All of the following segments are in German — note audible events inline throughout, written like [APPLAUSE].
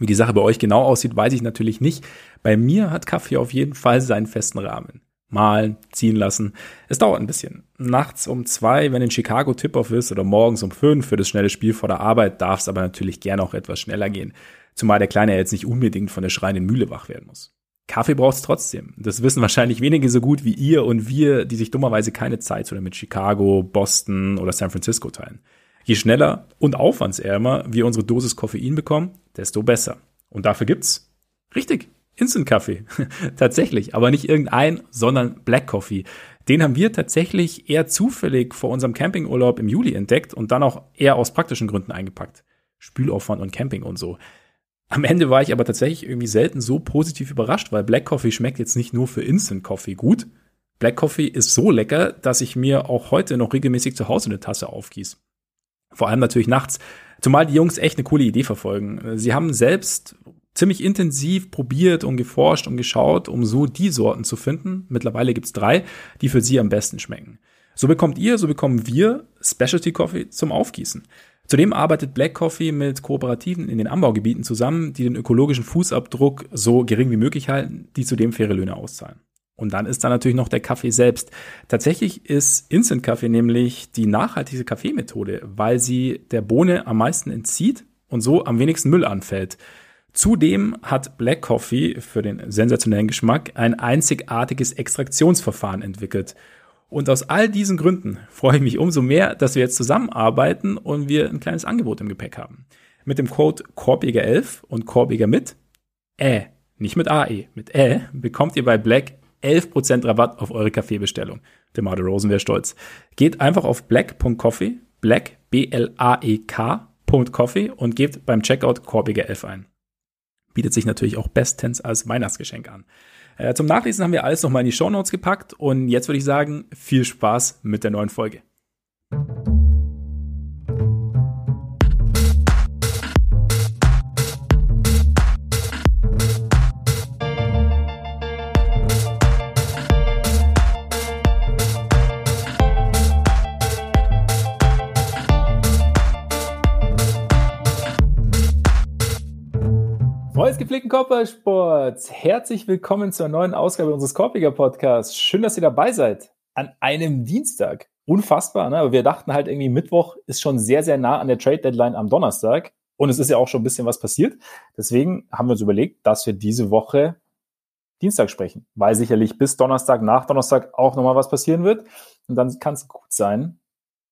Wie die Sache bei euch genau aussieht, weiß ich natürlich nicht. Bei mir hat Kaffee auf jeden Fall seinen festen Rahmen. Malen, ziehen lassen. Es dauert ein bisschen. Nachts um zwei, wenn in Chicago Tip-Off ist, oder morgens um fünf für das schnelle Spiel vor der Arbeit, darf es aber natürlich gerne auch etwas schneller gehen. Zumal der Kleine jetzt nicht unbedingt von der schreienden Mühle wach werden muss. Kaffee braucht es trotzdem. Das wissen [LAUGHS] wahrscheinlich wenige so gut wie ihr und wir, die sich dummerweise keine Zeit oder mit Chicago, Boston oder San Francisco teilen. Je schneller und aufwandsärmer wir unsere Dosis Koffein bekommen, desto besser. Und dafür gibt's richtig Instant Kaffee. [LAUGHS] tatsächlich, aber nicht irgendein, sondern Black Coffee. Den haben wir tatsächlich eher zufällig vor unserem Campingurlaub im Juli entdeckt und dann auch eher aus praktischen Gründen eingepackt. Spülaufwand und Camping und so. Am Ende war ich aber tatsächlich irgendwie selten so positiv überrascht, weil Black Coffee schmeckt jetzt nicht nur für Instant Coffee gut. Black Coffee ist so lecker, dass ich mir auch heute noch regelmäßig zu Hause eine Tasse aufgieße. Vor allem natürlich nachts. Zumal die Jungs echt eine coole Idee verfolgen. Sie haben selbst ziemlich intensiv probiert und geforscht und geschaut, um so die Sorten zu finden. Mittlerweile gibt's drei, die für sie am besten schmecken. So bekommt ihr, so bekommen wir Specialty Coffee zum Aufgießen. Zudem arbeitet Black Coffee mit Kooperativen in den Anbaugebieten zusammen, die den ökologischen Fußabdruck so gering wie möglich halten, die zudem faire Löhne auszahlen. Und dann ist da natürlich noch der Kaffee selbst. Tatsächlich ist Instant Kaffee nämlich die nachhaltigste Kaffeemethode, weil sie der Bohne am meisten entzieht und so am wenigsten Müll anfällt. Zudem hat Black Coffee für den sensationellen Geschmack ein einzigartiges Extraktionsverfahren entwickelt. Und aus all diesen Gründen freue ich mich umso mehr, dass wir jetzt zusammenarbeiten und wir ein kleines Angebot im Gepäck haben. Mit dem Code Korbjäger11 und Korbjäger mit Ä, nicht mit AE, mit Ä, bekommt ihr bei Black 11% Rabatt auf eure Kaffeebestellung. Der Marder Rosen wäre stolz. Geht einfach auf black.coffee, black, B-L-A-E-K.coffee und gebt beim Checkout Korbjäger11 ein. Bietet sich natürlich auch bestens als Weihnachtsgeschenk an. Äh, zum Nachlesen haben wir alles nochmal in die Show Notes gepackt und jetzt würde ich sagen, viel Spaß mit der neuen Folge. Körpersports. Herzlich willkommen zur neuen Ausgabe unseres Korpiger Podcasts. Schön, dass ihr dabei seid. An einem Dienstag. Unfassbar, ne? Aber wir dachten halt irgendwie Mittwoch ist schon sehr, sehr nah an der Trade Deadline am Donnerstag. Und es ist ja auch schon ein bisschen was passiert. Deswegen haben wir uns überlegt, dass wir diese Woche Dienstag sprechen, weil sicherlich bis Donnerstag, nach Donnerstag auch nochmal was passieren wird. Und dann kann es gut sein,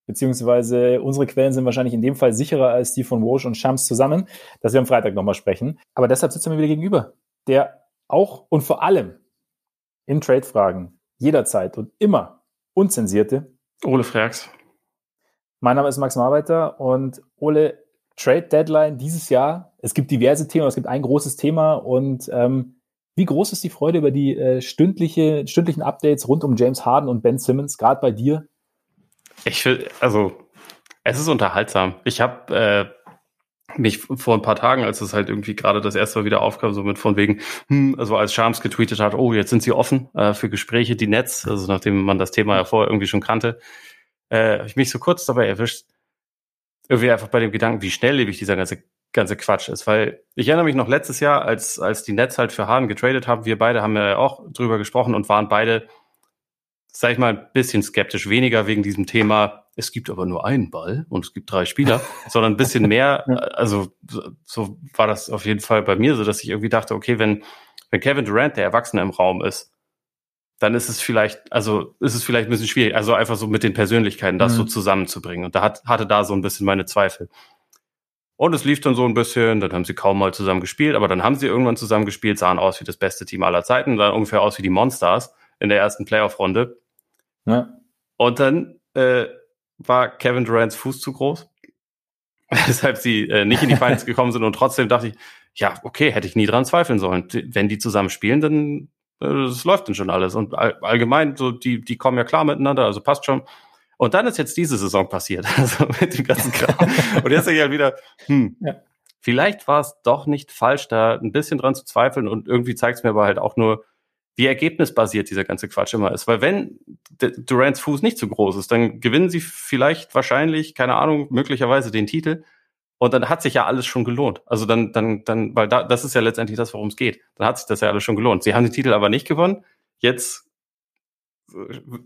beziehungsweise unsere Quellen sind wahrscheinlich in dem Fall sicherer als die von Walsh und Shams zusammen, dass wir am Freitag nochmal sprechen. Aber deshalb sitzen wir wieder gegenüber, der auch und vor allem in Trade-Fragen jederzeit und immer unzensierte Ole Frags. Mein Name ist Max Marbeiter und Ole, Trade Deadline dieses Jahr. Es gibt diverse Themen, es gibt ein großes Thema und ähm, wie groß ist die Freude über die äh, stündliche, stündlichen Updates rund um James Harden und Ben Simmons, gerade bei dir? Ich will, also, es ist unterhaltsam. Ich habe äh, mich vor ein paar Tagen, als es halt irgendwie gerade das erste Mal wieder aufkam, so mit von wegen, hm, also als Shams getweetet hat, oh, jetzt sind sie offen äh, für Gespräche, die Netz, also nachdem man das Thema ja vorher irgendwie schon kannte, äh, habe ich mich so kurz dabei erwischt, irgendwie einfach bei dem Gedanken, wie schnelllebig dieser ganze ganze Quatsch ist, weil ich erinnere mich noch letztes Jahr, als als die Nets halt für Harden getradet haben, wir beide haben ja auch drüber gesprochen und waren beide sag ich mal, ein bisschen skeptisch. Weniger wegen diesem Thema, es gibt aber nur einen Ball und es gibt drei Spieler, [LAUGHS] sondern ein bisschen mehr, also so war das auf jeden Fall bei mir so, dass ich irgendwie dachte, okay, wenn, wenn Kevin Durant der Erwachsene im Raum ist, dann ist es vielleicht, also ist es vielleicht ein bisschen schwierig, also einfach so mit den Persönlichkeiten das mhm. so zusammenzubringen. Und da hat, hatte da so ein bisschen meine Zweifel. Und es lief dann so ein bisschen, dann haben sie kaum mal zusammen gespielt, aber dann haben sie irgendwann zusammen gespielt, sahen aus wie das beste Team aller Zeiten, sahen ungefähr aus wie die Monsters in der ersten Playoff-Runde. Ja. Und dann äh, war Kevin Durants Fuß zu groß, [LAUGHS] weshalb sie äh, nicht in die Finals [LAUGHS] gekommen sind. Und trotzdem dachte ich, ja, okay, hätte ich nie dran zweifeln sollen. Wenn die zusammen spielen, dann äh, das läuft dann schon alles. Und all, allgemein, so die, die kommen ja klar miteinander, also passt schon. Und dann ist jetzt diese Saison passiert, [LAUGHS] also mit dem ganzen Kram. Und jetzt sage ich halt wieder, hm, ja. vielleicht war es doch nicht falsch, da ein bisschen dran zu zweifeln. Und irgendwie zeigt es mir aber halt auch nur, wie ergebnisbasiert dieser ganze Quatsch immer ist. Weil wenn Durants Fuß nicht zu groß ist, dann gewinnen sie vielleicht, wahrscheinlich, keine Ahnung, möglicherweise den Titel. Und dann hat sich ja alles schon gelohnt. Also dann, dann, dann, weil da, das ist ja letztendlich das, worum es geht. Dann hat sich das ja alles schon gelohnt. Sie haben den Titel aber nicht gewonnen. Jetzt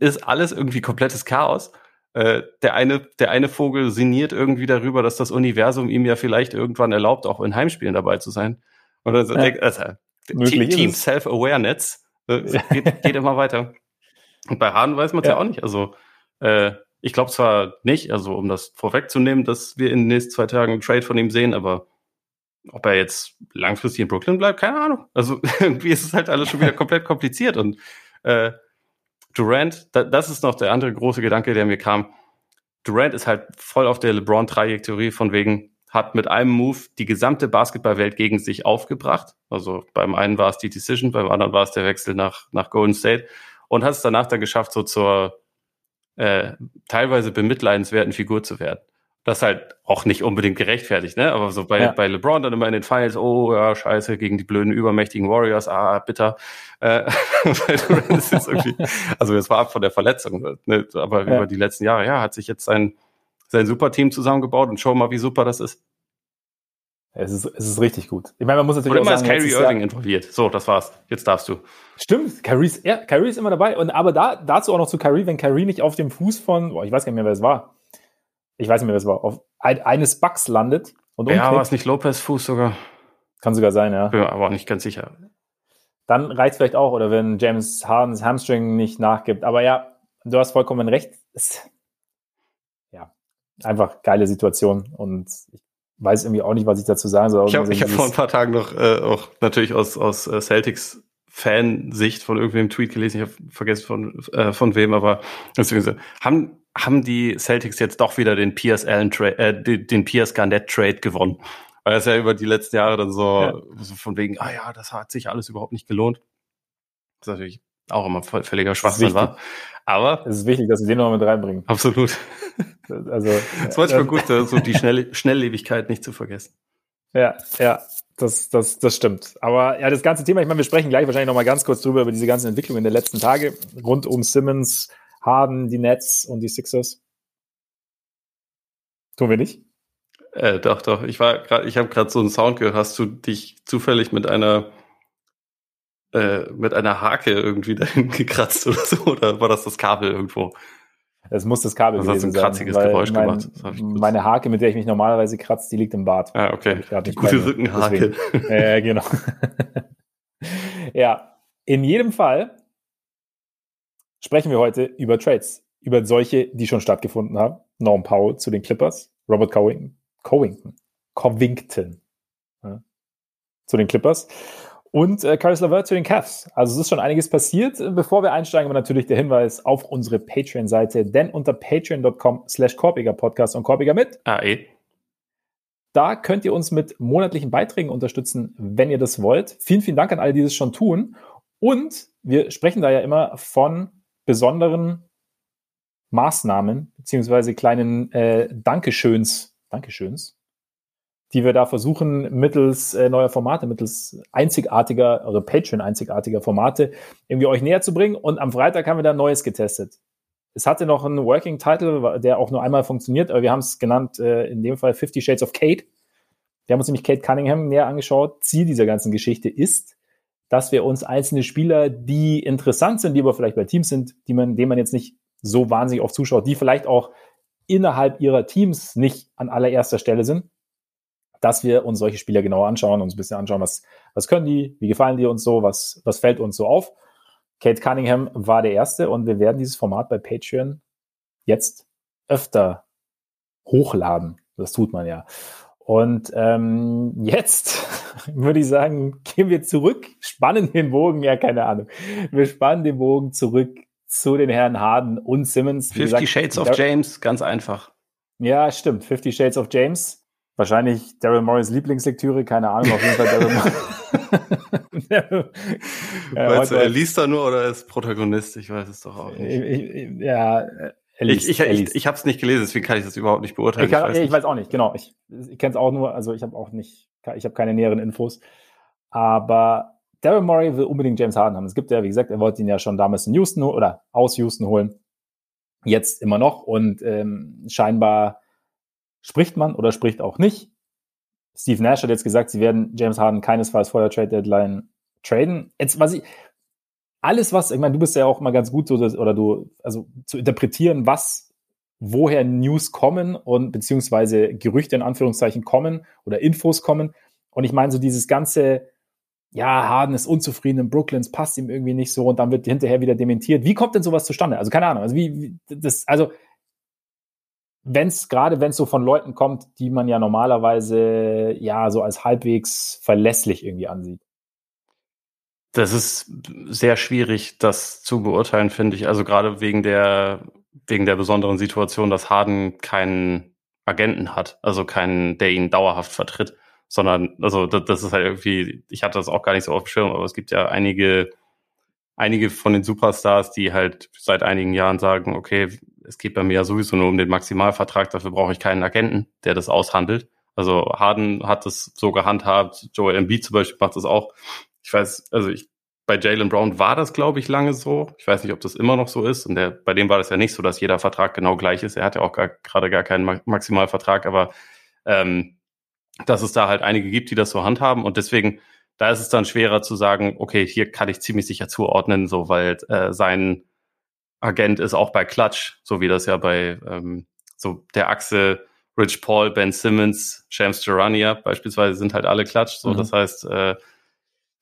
ist alles irgendwie komplettes Chaos. Äh, der eine, der eine Vogel sinniert irgendwie darüber, dass das Universum ihm ja vielleicht irgendwann erlaubt, auch in Heimspielen dabei zu sein. Und dann ja. also, Team Self-Awareness äh, geht, [LAUGHS] geht immer weiter. Und bei Harden weiß man es ja. ja. auch nicht. Also äh, ich glaube zwar nicht, also um das vorwegzunehmen, dass wir in den nächsten zwei Tagen einen Trade von ihm sehen, aber ob er jetzt langfristig in Brooklyn bleibt, keine Ahnung. Also [LAUGHS] irgendwie ist es halt alles schon wieder [LAUGHS] komplett kompliziert und äh, Durant, da, das ist noch der andere große Gedanke, der mir kam. Durant ist halt voll auf der LeBron-Trajektorie von wegen, hat mit einem Move die gesamte Basketballwelt gegen sich aufgebracht. Also beim einen war es die Decision, beim anderen war es der Wechsel nach, nach Golden State und hat es danach dann geschafft, so zur äh, teilweise bemitleidenswerten Figur zu werden das halt auch nicht unbedingt gerechtfertigt, ne? Aber so bei, ja. bei LeBron dann immer in den Finals, oh ja, scheiße, gegen die blöden, übermächtigen Warriors, ah, bitter. Äh, [LAUGHS] [LAUGHS] das ist irgendwie, also es war ab von der Verletzung, ne? aber ja. über die letzten Jahre, ja, hat sich jetzt sein, sein Superteam zusammengebaut und schau mal, wie super das ist. Es ist, es ist richtig gut. Ich meine, man muss natürlich und immer auch sagen, ist Kyrie Irving Jahr, involviert. So, das war's. Jetzt darfst du. Stimmt, Kyrie ist, ja, Kyrie ist immer dabei. Und aber da, dazu auch noch zu Kyrie, wenn Kyrie nicht auf dem Fuß von, boah, ich weiß gar nicht mehr, wer es war ich weiß nicht mehr, was war, auf ein, eines Bugs landet und Ja, war es nicht Lopez Fuß sogar? Kann sogar sein, ja. Bin aber auch nicht ganz sicher. Dann reicht vielleicht auch, oder wenn James Hardens Hamstring nicht nachgibt. Aber ja, du hast vollkommen recht. Es, ja, einfach geile Situation und ich weiß irgendwie auch nicht, was ich dazu sagen soll. Ich habe hab vor ein paar Tagen noch äh, auch natürlich aus, aus äh, Celtics Fansicht von irgendwem Tweet gelesen, ich habe vergessen von, äh, von wem, aber deswegen haben haben die Celtics jetzt doch wieder den Piers Allen Trade, äh, den Piers Garnett Trade gewonnen. Weil das ja über die letzten Jahre dann so, ja. so von wegen, ah ja, das hat sich alles überhaupt nicht gelohnt. Das ist natürlich auch immer völliger Schwachsinn war. Aber es ist wichtig, dass sie den noch mit reinbringen. Absolut. Also, es ist manchmal gut, so die Schnell Schnelllebigkeit nicht zu vergessen. Ja, ja, das, das, das stimmt. Aber ja, das ganze Thema, ich meine, wir sprechen gleich wahrscheinlich noch mal ganz kurz drüber, über diese ganzen Entwicklungen der letzten Tage rund um Simmons, Harden, die Nets und die Sixers? Tun wir nicht? Äh, doch, doch. Ich war gerade, ich habe gerade so einen Sound gehört. Hast du dich zufällig mit einer äh, mit einer Hake irgendwie [LAUGHS] dahin gekratzt oder so? Oder war das das Kabel irgendwo? Es muss das Kabel das gewesen hat so ein kratziges sein, Geräusch mein, gemacht. Meine Hake, mit der ich mich normalerweise kratze, die liegt im Bad. Ah, okay. Die gute Rückenhake. Ja, äh, genau. [LAUGHS] ja, in jedem Fall sprechen wir heute über Trades. Über solche, die schon stattgefunden haben. Norm Powell zu den Clippers, Robert Covington, Covington, Covington ja, zu den Clippers und äh, Caris LeVert zu den Cavs. Also es ist schon einiges passiert. Bevor wir einsteigen, aber natürlich der Hinweis auf unsere Patreon-Seite, denn unter patreon.com slash Korbiger Podcast und Korbiger mit AE. Da könnt ihr uns mit monatlichen Beiträgen unterstützen, wenn ihr das wollt. Vielen, vielen Dank an alle, die das schon tun. Und wir sprechen da ja immer von besonderen Maßnahmen beziehungsweise kleinen äh, Dankeschöns, Dankeschöns, die wir da versuchen, mittels äh, neuer Formate, mittels einzigartiger, also Patreon-einzigartiger Formate, irgendwie euch näher zu bringen. Und am Freitag haben wir da Neues getestet. Es hatte noch einen Working Title, der auch nur einmal funktioniert, aber wir haben es genannt, äh, in dem Fall Fifty Shades of Kate. Wir haben uns nämlich Kate Cunningham näher angeschaut. Ziel dieser ganzen Geschichte ist, dass wir uns einzelne Spieler, die interessant sind, die aber vielleicht bei Teams sind, die man, denen man jetzt nicht so wahnsinnig oft zuschaut, die vielleicht auch innerhalb ihrer Teams nicht an allererster Stelle sind, dass wir uns solche Spieler genauer anschauen, uns ein bisschen anschauen, was, was können die, wie gefallen die uns so, was, was fällt uns so auf. Kate Cunningham war der Erste und wir werden dieses Format bei Patreon jetzt öfter hochladen. Das tut man ja. Und ähm, jetzt [LAUGHS] würde ich sagen, gehen wir zurück, spannen den Bogen, ja, keine Ahnung. Wir spannen den Bogen zurück zu den Herren Harden und Simmons. Fifty Shades of James, ganz einfach. Ja, stimmt. Fifty Shades of James. Wahrscheinlich Daryl Morris Lieblingslektüre, keine Ahnung, auf jeden Fall Daryl Morris. [LAUGHS] Meinst du, er liest da nur oder ist Protagonist? Ich weiß es doch auch nicht. Ich, ich, ja, Liest, ich ich, ich, ich habe es nicht gelesen, deswegen kann ich das überhaupt nicht beurteilen. Ich, kann, weiß, ich weiß, auch nicht, genau. Ich, ich kenne es auch nur, also ich habe auch nicht, ich habe keine näheren Infos. Aber Daryl Morey will unbedingt James Harden haben. Es gibt ja, wie gesagt, er wollte ihn ja schon damals in Houston oder aus Houston holen. Jetzt immer noch. Und ähm, scheinbar spricht man oder spricht auch nicht Steve Nash hat jetzt gesagt, sie werden James Harden keinesfalls vor der Trade Deadline traden. Jetzt, was ich, alles was, ich meine, du bist ja auch mal ganz gut so, oder du, also zu interpretieren, was, woher News kommen und beziehungsweise Gerüchte in Anführungszeichen kommen oder Infos kommen. Und ich meine, so dieses ganze, ja, Harden ist unzufrieden in Brooklyn, es passt ihm irgendwie nicht so und dann wird hinterher wieder dementiert. Wie kommt denn sowas zustande? Also keine Ahnung. Also wie, wie das, also wenn es gerade wenn es so von Leuten kommt, die man ja normalerweise ja so als halbwegs verlässlich irgendwie ansieht. Das ist sehr schwierig, das zu beurteilen, finde ich. Also gerade wegen der wegen der besonderen Situation, dass Harden keinen Agenten hat, also keinen, der ihn dauerhaft vertritt, sondern also das, das ist halt irgendwie. Ich hatte das auch gar nicht so auf dem Schirm, aber es gibt ja einige einige von den Superstars, die halt seit einigen Jahren sagen, okay, es geht bei mir ja sowieso nur um den Maximalvertrag, dafür brauche ich keinen Agenten, der das aushandelt. Also Harden hat das so gehandhabt, Joel Embiid zum Beispiel macht das auch. Ich weiß, also ich, bei Jalen Brown war das, glaube ich, lange so. Ich weiß nicht, ob das immer noch so ist. Und der, bei dem war das ja nicht so, dass jeder Vertrag genau gleich ist. Er hat ja auch gerade gar keinen Maximalvertrag, aber ähm, dass es da halt einige gibt, die das so handhaben. Und deswegen, da ist es dann schwerer zu sagen, okay, hier kann ich ziemlich sicher zuordnen, so weil äh, sein Agent ist auch bei Clutch, so wie das ja bei ähm, so der Achse Rich Paul, Ben Simmons, Shams Charania beispielsweise sind halt alle Clutch. So, mhm. das heißt, äh,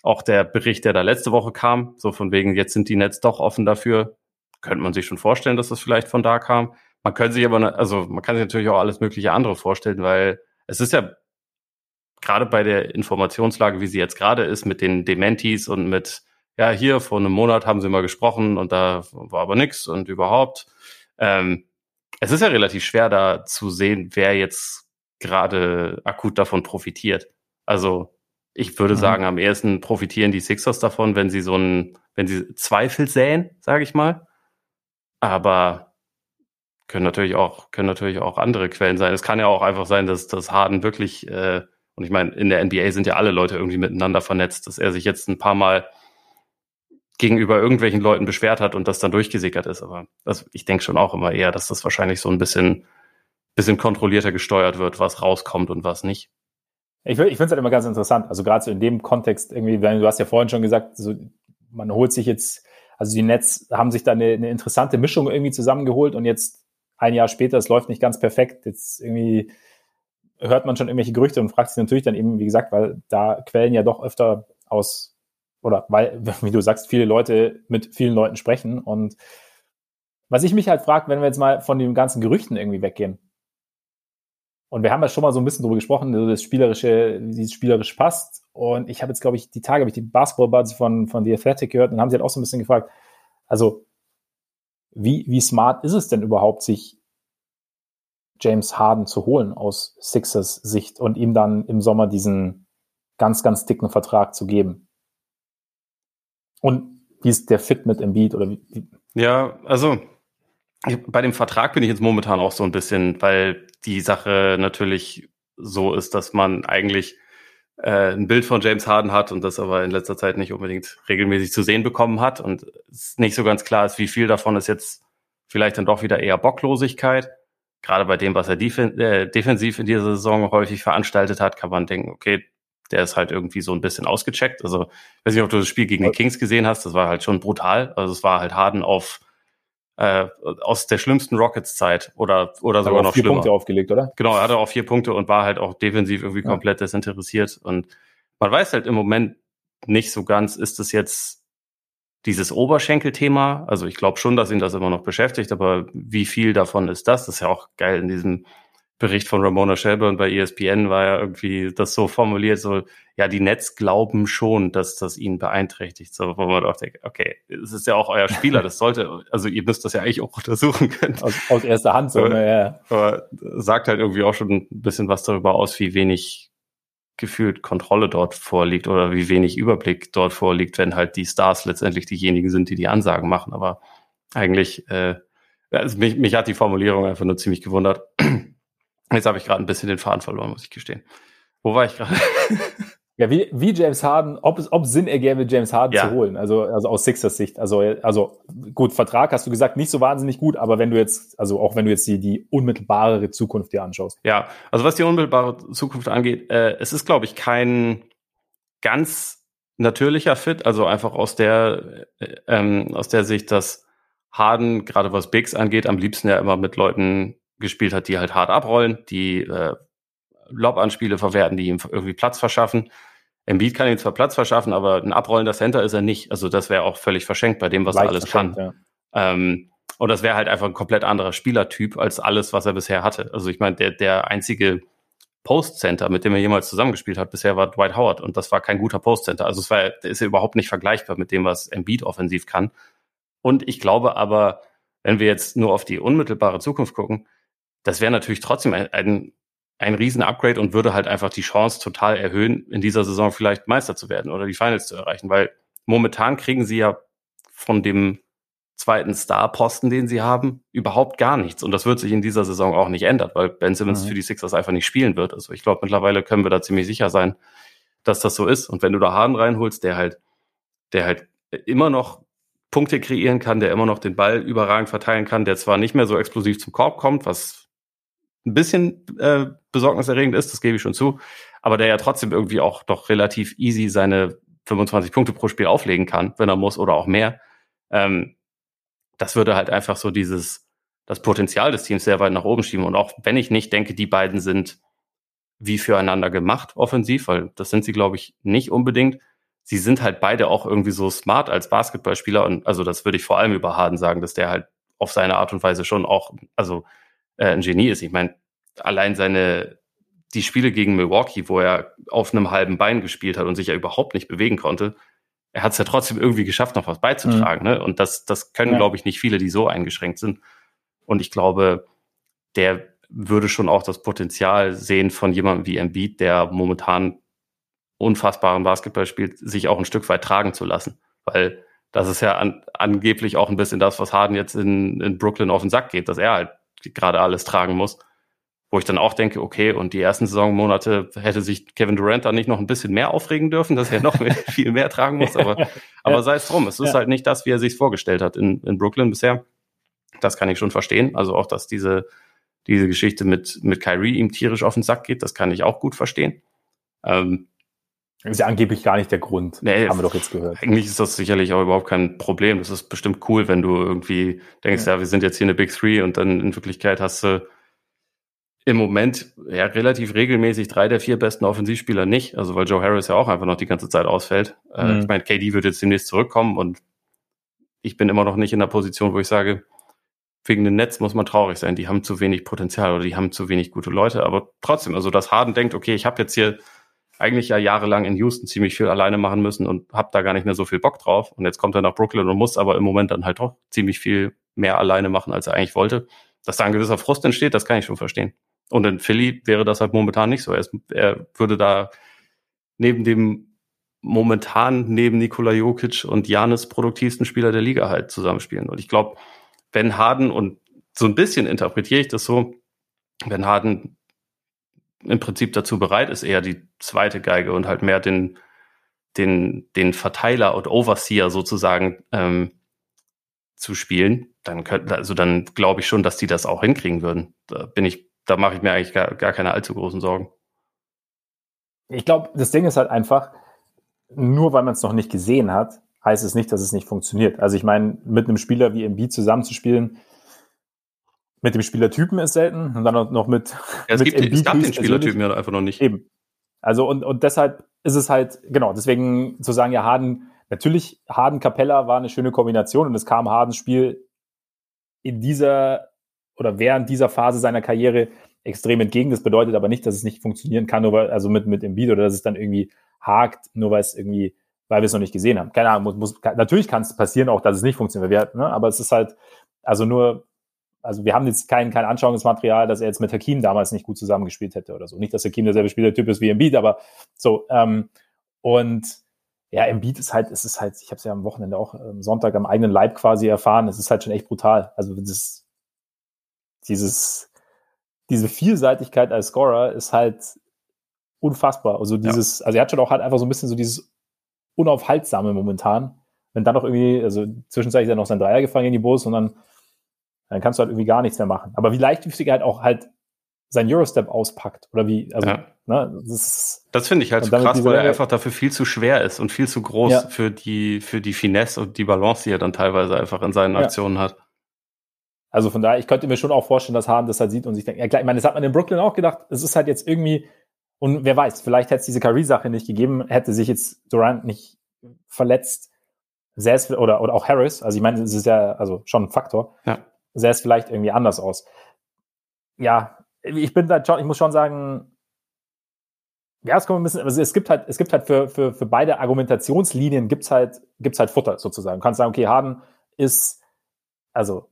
auch der Bericht, der da letzte Woche kam, so von wegen, jetzt sind die Nets doch offen dafür, könnte man sich schon vorstellen, dass das vielleicht von da kam. Man könnte sich aber, also man kann sich natürlich auch alles mögliche andere vorstellen, weil es ist ja gerade bei der Informationslage, wie sie jetzt gerade ist, mit den Dementis und mit ja, hier vor einem Monat haben sie mal gesprochen und da war aber nichts und überhaupt. Ähm, es ist ja relativ schwer da zu sehen, wer jetzt gerade akut davon profitiert. Also ich würde mhm. sagen, am ehesten profitieren die Sixers davon, wenn sie so ein, wenn sie Zweifel säen, sage ich mal. Aber können natürlich auch, können natürlich auch andere Quellen sein. Es kann ja auch einfach sein, dass das Harden wirklich, äh, und ich meine, in der NBA sind ja alle Leute irgendwie miteinander vernetzt, dass er sich jetzt ein paar Mal gegenüber irgendwelchen Leuten beschwert hat und das dann durchgesickert ist. Aber also ich denke schon auch immer eher, dass das wahrscheinlich so ein bisschen, bisschen kontrollierter gesteuert wird, was rauskommt und was nicht. Ich, ich finde es halt immer ganz interessant. Also gerade so in dem Kontext irgendwie, du hast ja vorhin schon gesagt, so, man holt sich jetzt, also die Nets haben sich da eine, eine interessante Mischung irgendwie zusammengeholt und jetzt ein Jahr später, es läuft nicht ganz perfekt. Jetzt irgendwie hört man schon irgendwelche Gerüchte und fragt sich natürlich dann eben, wie gesagt, weil da Quellen ja doch öfter aus oder weil, [LAUGHS] wie du sagst, viele Leute mit vielen Leuten sprechen. Und was ich mich halt frage, wenn wir jetzt mal von den ganzen Gerüchten irgendwie weggehen. Und wir haben ja schon mal so ein bisschen drüber gesprochen, das Spielerische, wie es spielerisch passt. Und ich habe jetzt, glaube ich, die Tage habe ich die Basketball-Buzz von, von The Athletic gehört und haben sie halt auch so ein bisschen gefragt, also wie, wie smart ist es denn überhaupt, sich James Harden zu holen aus Sixers Sicht und ihm dann im Sommer diesen ganz, ganz dicken Vertrag zu geben? Und wie ist der Fit mit Embiid oder wie? Ja, also bei dem Vertrag bin ich jetzt momentan auch so ein bisschen, weil die Sache natürlich so ist, dass man eigentlich äh, ein Bild von James Harden hat und das aber in letzter Zeit nicht unbedingt regelmäßig zu sehen bekommen hat und es nicht so ganz klar ist, wie viel davon ist jetzt vielleicht dann doch wieder eher Bocklosigkeit. Gerade bei dem, was er defen äh, defensiv in dieser Saison häufig veranstaltet hat, kann man denken, okay, der ist halt irgendwie so ein bisschen ausgecheckt. Also, ich weiß nicht, ob du das Spiel gegen die Kings gesehen hast, das war halt schon brutal. Also es war halt Harden auf äh, aus der schlimmsten Rockets-Zeit oder, oder sogar noch vier schlimmer. Punkte aufgelegt, oder? Genau, er hatte auch vier Punkte und war halt auch defensiv irgendwie ja. komplett desinteressiert. Und man weiß halt im Moment nicht so ganz, ist es jetzt dieses Oberschenkelthema? Also ich glaube schon, dass ihn das immer noch beschäftigt, aber wie viel davon ist das? Das ist ja auch geil in diesem Bericht von Ramona Shelburne bei ESPN war ja irgendwie das so formuliert, so, ja, die Netz glauben schon, dass das ihn beeinträchtigt. So, wo man doch denkt, okay, es ist ja auch euer Spieler, das sollte, also ihr müsst das ja eigentlich auch untersuchen können. Aus, aus erster Hand so, aber, ja. Aber sagt halt irgendwie auch schon ein bisschen was darüber aus, wie wenig gefühlt Kontrolle dort vorliegt oder wie wenig Überblick dort vorliegt, wenn halt die Stars letztendlich diejenigen sind, die die Ansagen machen. Aber eigentlich, äh, also mich, mich hat die Formulierung einfach nur ziemlich gewundert. Jetzt habe ich gerade ein bisschen den Faden verloren, muss ich gestehen. Wo war ich gerade? [LAUGHS] Ja, wie, wie James Harden, ob es ob Sinn ergäbe, James Harden ja. zu holen. Also, also aus Sixers Sicht. Also, also gut, Vertrag hast du gesagt, nicht so wahnsinnig gut, aber wenn du jetzt, also auch wenn du jetzt die, die unmittelbare Zukunft dir anschaust. Ja, also was die unmittelbare Zukunft angeht, äh, es ist, glaube ich, kein ganz natürlicher Fit, also einfach aus der, äh, ähm, aus der Sicht, dass Harden, gerade was Bigs angeht, am liebsten ja immer mit Leuten gespielt hat, die halt hart abrollen, die äh, Lob-Anspiele verwerten, die ihm irgendwie Platz verschaffen. Embiid kann ihm zwar Platz verschaffen, aber ein abrollender Center ist er nicht. Also das wäre auch völlig verschenkt bei dem, was Leicht er alles kann. Ja. Ähm, und das wäre halt einfach ein komplett anderer Spielertyp als alles, was er bisher hatte. Also ich meine, der, der einzige Post-Center, mit dem er jemals zusammengespielt hat, bisher war Dwight Howard und das war kein guter Post-Center. Also es war, ist ja überhaupt nicht vergleichbar mit dem, was Embiid offensiv kann. Und ich glaube aber, wenn wir jetzt nur auf die unmittelbare Zukunft gucken, das wäre natürlich trotzdem ein, ein ein riesen Upgrade und würde halt einfach die Chance total erhöhen, in dieser Saison vielleicht Meister zu werden oder die Finals zu erreichen, weil momentan kriegen sie ja von dem zweiten Star-Posten, den sie haben, überhaupt gar nichts. Und das wird sich in dieser Saison auch nicht ändern, weil Ben Simmons mhm. für die Sixers einfach nicht spielen wird. Also ich glaube, mittlerweile können wir da ziemlich sicher sein, dass das so ist. Und wenn du da Hahn reinholst, der halt, der halt immer noch Punkte kreieren kann, der immer noch den Ball überragend verteilen kann, der zwar nicht mehr so explosiv zum Korb kommt, was ein bisschen äh, besorgniserregend ist, das gebe ich schon zu, aber der ja trotzdem irgendwie auch doch relativ easy seine 25 Punkte pro Spiel auflegen kann, wenn er muss oder auch mehr. Ähm, das würde halt einfach so dieses, das Potenzial des Teams sehr weit nach oben schieben. Und auch wenn ich nicht denke, die beiden sind wie füreinander gemacht offensiv, weil das sind sie, glaube ich, nicht unbedingt. Sie sind halt beide auch irgendwie so smart als Basketballspieler und also das würde ich vor allem über Harden sagen, dass der halt auf seine Art und Weise schon auch, also äh, ein Genie ist. Ich meine, allein seine die Spiele gegen Milwaukee, wo er auf einem halben Bein gespielt hat und sich ja überhaupt nicht bewegen konnte, er hat es ja trotzdem irgendwie geschafft, noch was beizutragen. Mhm. Ne? Und das, das können, ja. glaube ich, nicht viele, die so eingeschränkt sind. Und ich glaube, der würde schon auch das Potenzial sehen von jemandem wie Embiid, der momentan unfassbaren Basketball spielt, sich auch ein Stück weit tragen zu lassen. Weil das ist ja an, angeblich auch ein bisschen das, was Harden jetzt in, in Brooklyn auf den Sack geht, dass er halt gerade alles tragen muss. Wo ich dann auch denke, okay, und die ersten Saisonmonate hätte sich Kevin Durant dann nicht noch ein bisschen mehr aufregen dürfen, dass er noch [LAUGHS] viel mehr tragen muss. Aber, [LAUGHS] aber sei es drum, es ist ja. halt nicht das, wie er sich vorgestellt hat in, in Brooklyn bisher. Das kann ich schon verstehen. Also auch, dass diese, diese Geschichte mit, mit Kyrie ihm tierisch auf den Sack geht, das kann ich auch gut verstehen. Ähm, ist ja angeblich gar nicht der Grund. Nee, haben wir doch jetzt gehört. Eigentlich ist das sicherlich auch überhaupt kein Problem. Das ist bestimmt cool, wenn du irgendwie denkst, ja, ja wir sind jetzt hier eine Big Three und dann in Wirklichkeit hast du im Moment ja relativ regelmäßig drei der vier besten Offensivspieler nicht. Also weil Joe Harris ja auch einfach noch die ganze Zeit ausfällt. Äh, mhm. ich meine, KD wird jetzt demnächst zurückkommen und ich bin immer noch nicht in der Position, wo ich sage, wegen dem Netz muss man traurig sein. Die haben zu wenig Potenzial oder die haben zu wenig gute Leute. Aber trotzdem, also dass Harden denkt, okay, ich habe jetzt hier eigentlich ja jahrelang in Houston ziemlich viel alleine machen müssen und habe da gar nicht mehr so viel Bock drauf. Und jetzt kommt er nach Brooklyn und muss aber im Moment dann halt doch ziemlich viel mehr alleine machen, als er eigentlich wollte. Dass da ein gewisser Frust entsteht, das kann ich schon verstehen. Und in Philly wäre das halt momentan nicht so. Er, ist, er würde da neben dem momentan neben Nikola Jokic und Janis produktivsten Spieler der Liga halt zusammenspielen. Und ich glaube, wenn Harden und so ein bisschen interpretiere ich das so, wenn Harden im Prinzip dazu bereit ist, eher die zweite Geige und halt mehr den, den, den Verteiler und Overseer sozusagen ähm, zu spielen, dann könnten, also dann glaube ich schon, dass die das auch hinkriegen würden. Da bin ich, da mache ich mir eigentlich gar, gar keine allzu großen Sorgen. Ich glaube, das Ding ist halt einfach, nur weil man es noch nicht gesehen hat, heißt es nicht, dass es nicht funktioniert. Also ich meine, mit einem Spieler wie MB zusammenzuspielen, mit dem Spielertypen ist selten und dann noch mit. Ja, es, mit gibt, es gab den Spielertypen ja einfach noch nicht. Eben. Also und, und deshalb ist es halt, genau, deswegen zu sagen, ja, Harden, natürlich, Harden Capella war eine schöne Kombination und es kam Hardens Spiel in dieser oder während dieser Phase seiner Karriere extrem entgegen. Das bedeutet aber nicht, dass es nicht funktionieren kann, nur weil, also mit, mit Beat oder dass es dann irgendwie hakt, nur weil es irgendwie, weil wir es noch nicht gesehen haben. Keine Ahnung, muss, muss, natürlich kann es passieren auch, dass es nicht funktioniert, ne, aber es ist halt, also nur also wir haben jetzt kein, kein Anschauungsmaterial, dass er jetzt mit Hakim damals nicht gut zusammengespielt hätte oder so. Nicht, dass Hakim derselbe Spielertyp ist wie Embiid, aber so. Ähm, und ja, Embiid ist halt, es ist halt, ich habe es ja am Wochenende auch am Sonntag am eigenen Leib quasi erfahren, es ist halt schon echt brutal. Also das, dieses, diese Vielseitigkeit als Scorer ist halt unfassbar. Also dieses, ja. also er hat schon auch halt einfach so ein bisschen so dieses unaufhaltsame momentan. Wenn dann noch irgendwie, also zwischenzeitlich er noch sein Dreier gefangen in die Bulls und dann, dann kannst du halt irgendwie gar nichts mehr machen. Aber wie leichtfüßig er halt auch halt sein Eurostep auspackt oder wie, also, ja. ne, das, das finde ich halt so krass, weil er einfach dafür viel zu schwer ist und viel zu groß ja. für die, für die Finesse und die Balance, die er dann teilweise einfach in seinen Aktionen hat. Also von daher, ich könnte mir schon auch vorstellen, dass Harden das halt sieht und sich denkt, ja klar, ich meine, das hat man in Brooklyn auch gedacht, es ist halt jetzt irgendwie, und wer weiß, vielleicht hätte es diese Curry-Sache nicht gegeben, hätte sich jetzt Durant nicht verletzt, es, oder, oder auch Harris, also ich meine, es ist ja also schon ein Faktor, ja. Sähe es vielleicht irgendwie anders aus. Ja, ich bin da schon, ich muss schon sagen, ja, es kommt ein bisschen, also es gibt halt, es gibt halt für, für, für beide Argumentationslinien gibt's halt, gibt's halt Futter sozusagen. Du kannst sagen, okay, Harden ist, also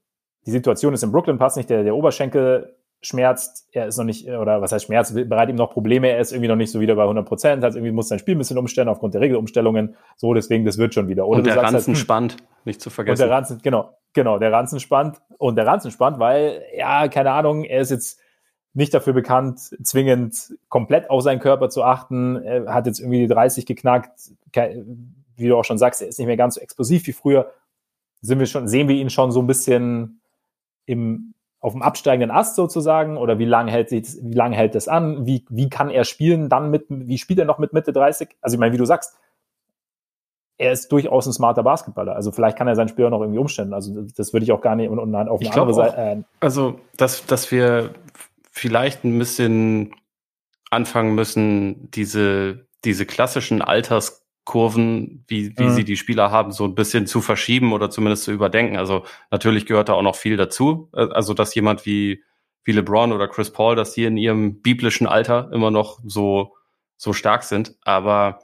die Situation ist in Brooklyn, passt nicht, der, der Oberschenkel schmerzt, er ist noch nicht, oder was heißt Schmerz, bereitet ihm noch Probleme, er ist irgendwie noch nicht so wieder bei 100 Prozent, also irgendwie muss sein Spiel ein bisschen umstellen aufgrund der Regelumstellungen, so, deswegen, das wird schon wieder. Oder und der Ranzen halt, hm, spannt, nicht zu vergessen. Und der Ranzen, genau, genau, der Ranzen spannt und der Ranzen spannt, weil, ja, keine Ahnung, er ist jetzt nicht dafür bekannt, zwingend komplett auf seinen Körper zu achten. Er hat jetzt irgendwie die 30 geknackt. Wie du auch schon sagst, er ist nicht mehr ganz so explosiv wie früher. Sind wir schon, sehen wir ihn schon so ein bisschen im, auf dem absteigenden Ast sozusagen? Oder wie lange hält sich, hält das an? Wie, wie kann er spielen dann mit, wie spielt er noch mit Mitte 30? Also ich meine, wie du sagst, er ist durchaus ein smarter Basketballer. Also vielleicht kann er sein Spiel auch noch irgendwie umstellen. Also das würde ich auch gar nicht und, und auf eine andere Seite. Äh, also dass, dass wir vielleicht ein bisschen anfangen müssen, diese, diese klassischen Alterskurven, wie, wie mhm. sie die Spieler haben, so ein bisschen zu verschieben oder zumindest zu überdenken. Also natürlich gehört da auch noch viel dazu. Also, dass jemand wie, wie LeBron oder Chris Paul, dass die in ihrem biblischen Alter immer noch so, so stark sind. Aber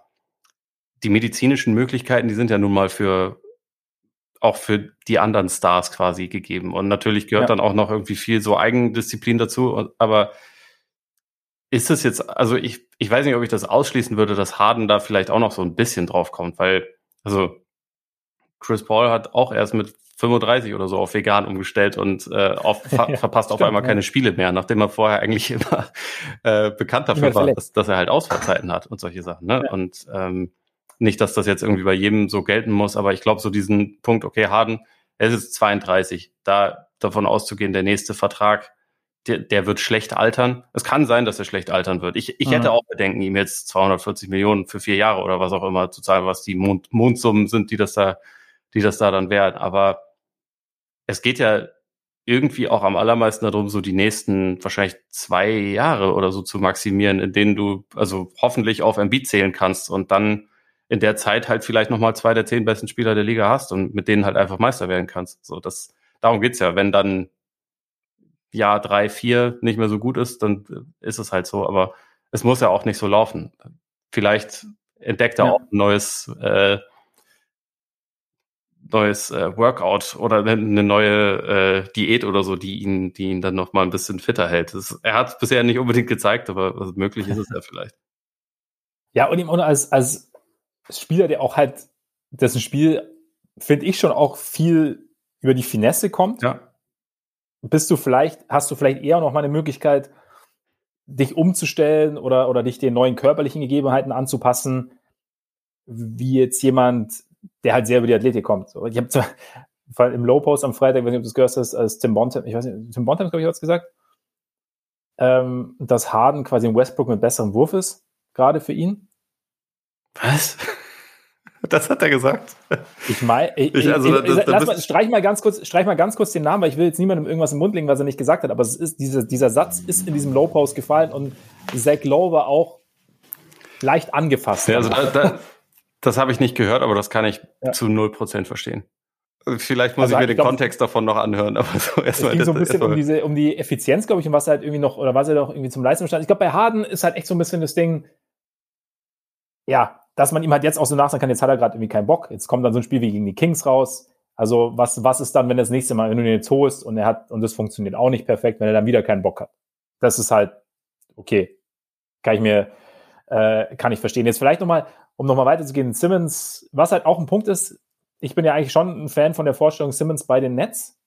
die medizinischen Möglichkeiten, die sind ja nun mal für auch für die anderen Stars quasi gegeben. Und natürlich gehört ja. dann auch noch irgendwie viel so Eigendisziplin dazu. Aber ist es jetzt, also ich, ich weiß nicht, ob ich das ausschließen würde, dass Harden da vielleicht auch noch so ein bisschen drauf kommt, weil, also Chris Paul hat auch erst mit 35 oder so auf vegan umgestellt und äh, auf, [LAUGHS] ver ja, verpasst stimmt, auf einmal ja. keine Spiele mehr, nachdem er vorher eigentlich [LAUGHS] immer äh, bekannt dafür war, dass, dass, er halt Ausfallzeiten hat und solche Sachen. Ne? Ja. Und ähm, nicht, dass das jetzt irgendwie bei jedem so gelten muss, aber ich glaube, so diesen Punkt, okay, Harden, er ist jetzt 32, da davon auszugehen, der nächste Vertrag, der, der wird schlecht altern. Es kann sein, dass er schlecht altern wird. Ich, ich mhm. hätte auch Bedenken, ihm jetzt 240 Millionen für vier Jahre oder was auch immer zu zahlen, was die Mond, Mondsummen sind, die das da, die das da dann werden. Aber es geht ja irgendwie auch am allermeisten darum, so die nächsten wahrscheinlich zwei Jahre oder so zu maximieren, in denen du also hoffentlich auf MB zählen kannst und dann in der Zeit halt vielleicht nochmal zwei der zehn besten Spieler der Liga hast und mit denen halt einfach Meister werden kannst. So, das, darum geht's ja. Wenn dann Jahr drei, vier nicht mehr so gut ist, dann ist es halt so. Aber es muss ja auch nicht so laufen. Vielleicht entdeckt er ja. auch ein neues, äh, neues äh, Workout oder eine neue äh, Diät oder so, die ihn, die ihn dann noch mal ein bisschen fitter hält. Das, er hat es bisher nicht unbedingt gezeigt, aber also möglich ist es ja [LAUGHS] vielleicht. Ja, und ihm auch als, als Spieler, der auch halt, dessen Spiel, finde ich, schon auch viel über die Finesse kommt. Ja. Bist du vielleicht, hast du vielleicht eher noch mal eine Möglichkeit, dich umzustellen oder, oder dich den neuen körperlichen Gegebenheiten anzupassen, wie jetzt jemand, der halt sehr über die Athletik kommt. Ich habe zwar [LAUGHS] im Low Post am Freitag, ich weiß nicht, ob du das gehört hast, als Tim Bontemp, ich weiß nicht, Tim Bontemp, glaube ich, hat es gesagt, ähm, dass Harden quasi im Westbrook mit besserem Wurf ist, gerade für ihn. Was? [LAUGHS] Das hat er gesagt. Ich meine, also, lass mal, streich mal ganz kurz, streich mal ganz kurz den Namen, weil ich will jetzt niemandem irgendwas im Mund legen, was er nicht gesagt hat. Aber es ist dieser, dieser Satz ist in diesem Low Post gefallen und Zach Lowe war auch leicht angefasst. Ja, also da, da, das habe ich nicht gehört, aber das kann ich ja. zu 0% verstehen. Vielleicht muss also ich mir den glaub, Kontext davon noch anhören, aber so erstmal. Es ging so ein bisschen um diese, um die Effizienz, glaube ich, und was halt irgendwie noch, oder was er doch irgendwie zum Leistungsstand. Ich glaube, bei Harden ist halt echt so ein bisschen das Ding, ja, dass man ihm halt jetzt auch so nachsagen kann, jetzt hat er gerade irgendwie keinen Bock. Jetzt kommt dann so ein Spiel wie gegen die Kings raus. Also was, was ist dann, wenn das nächste Mal, wenn du ihn jetzt holst und er hat, und das funktioniert auch nicht perfekt, wenn er dann wieder keinen Bock hat. Das ist halt, okay, kann ich mir, äh, kann ich verstehen. Jetzt vielleicht nochmal, um nochmal weiterzugehen, Simmons, was halt auch ein Punkt ist, ich bin ja eigentlich schon ein Fan von der Vorstellung Simmons bei den Nets.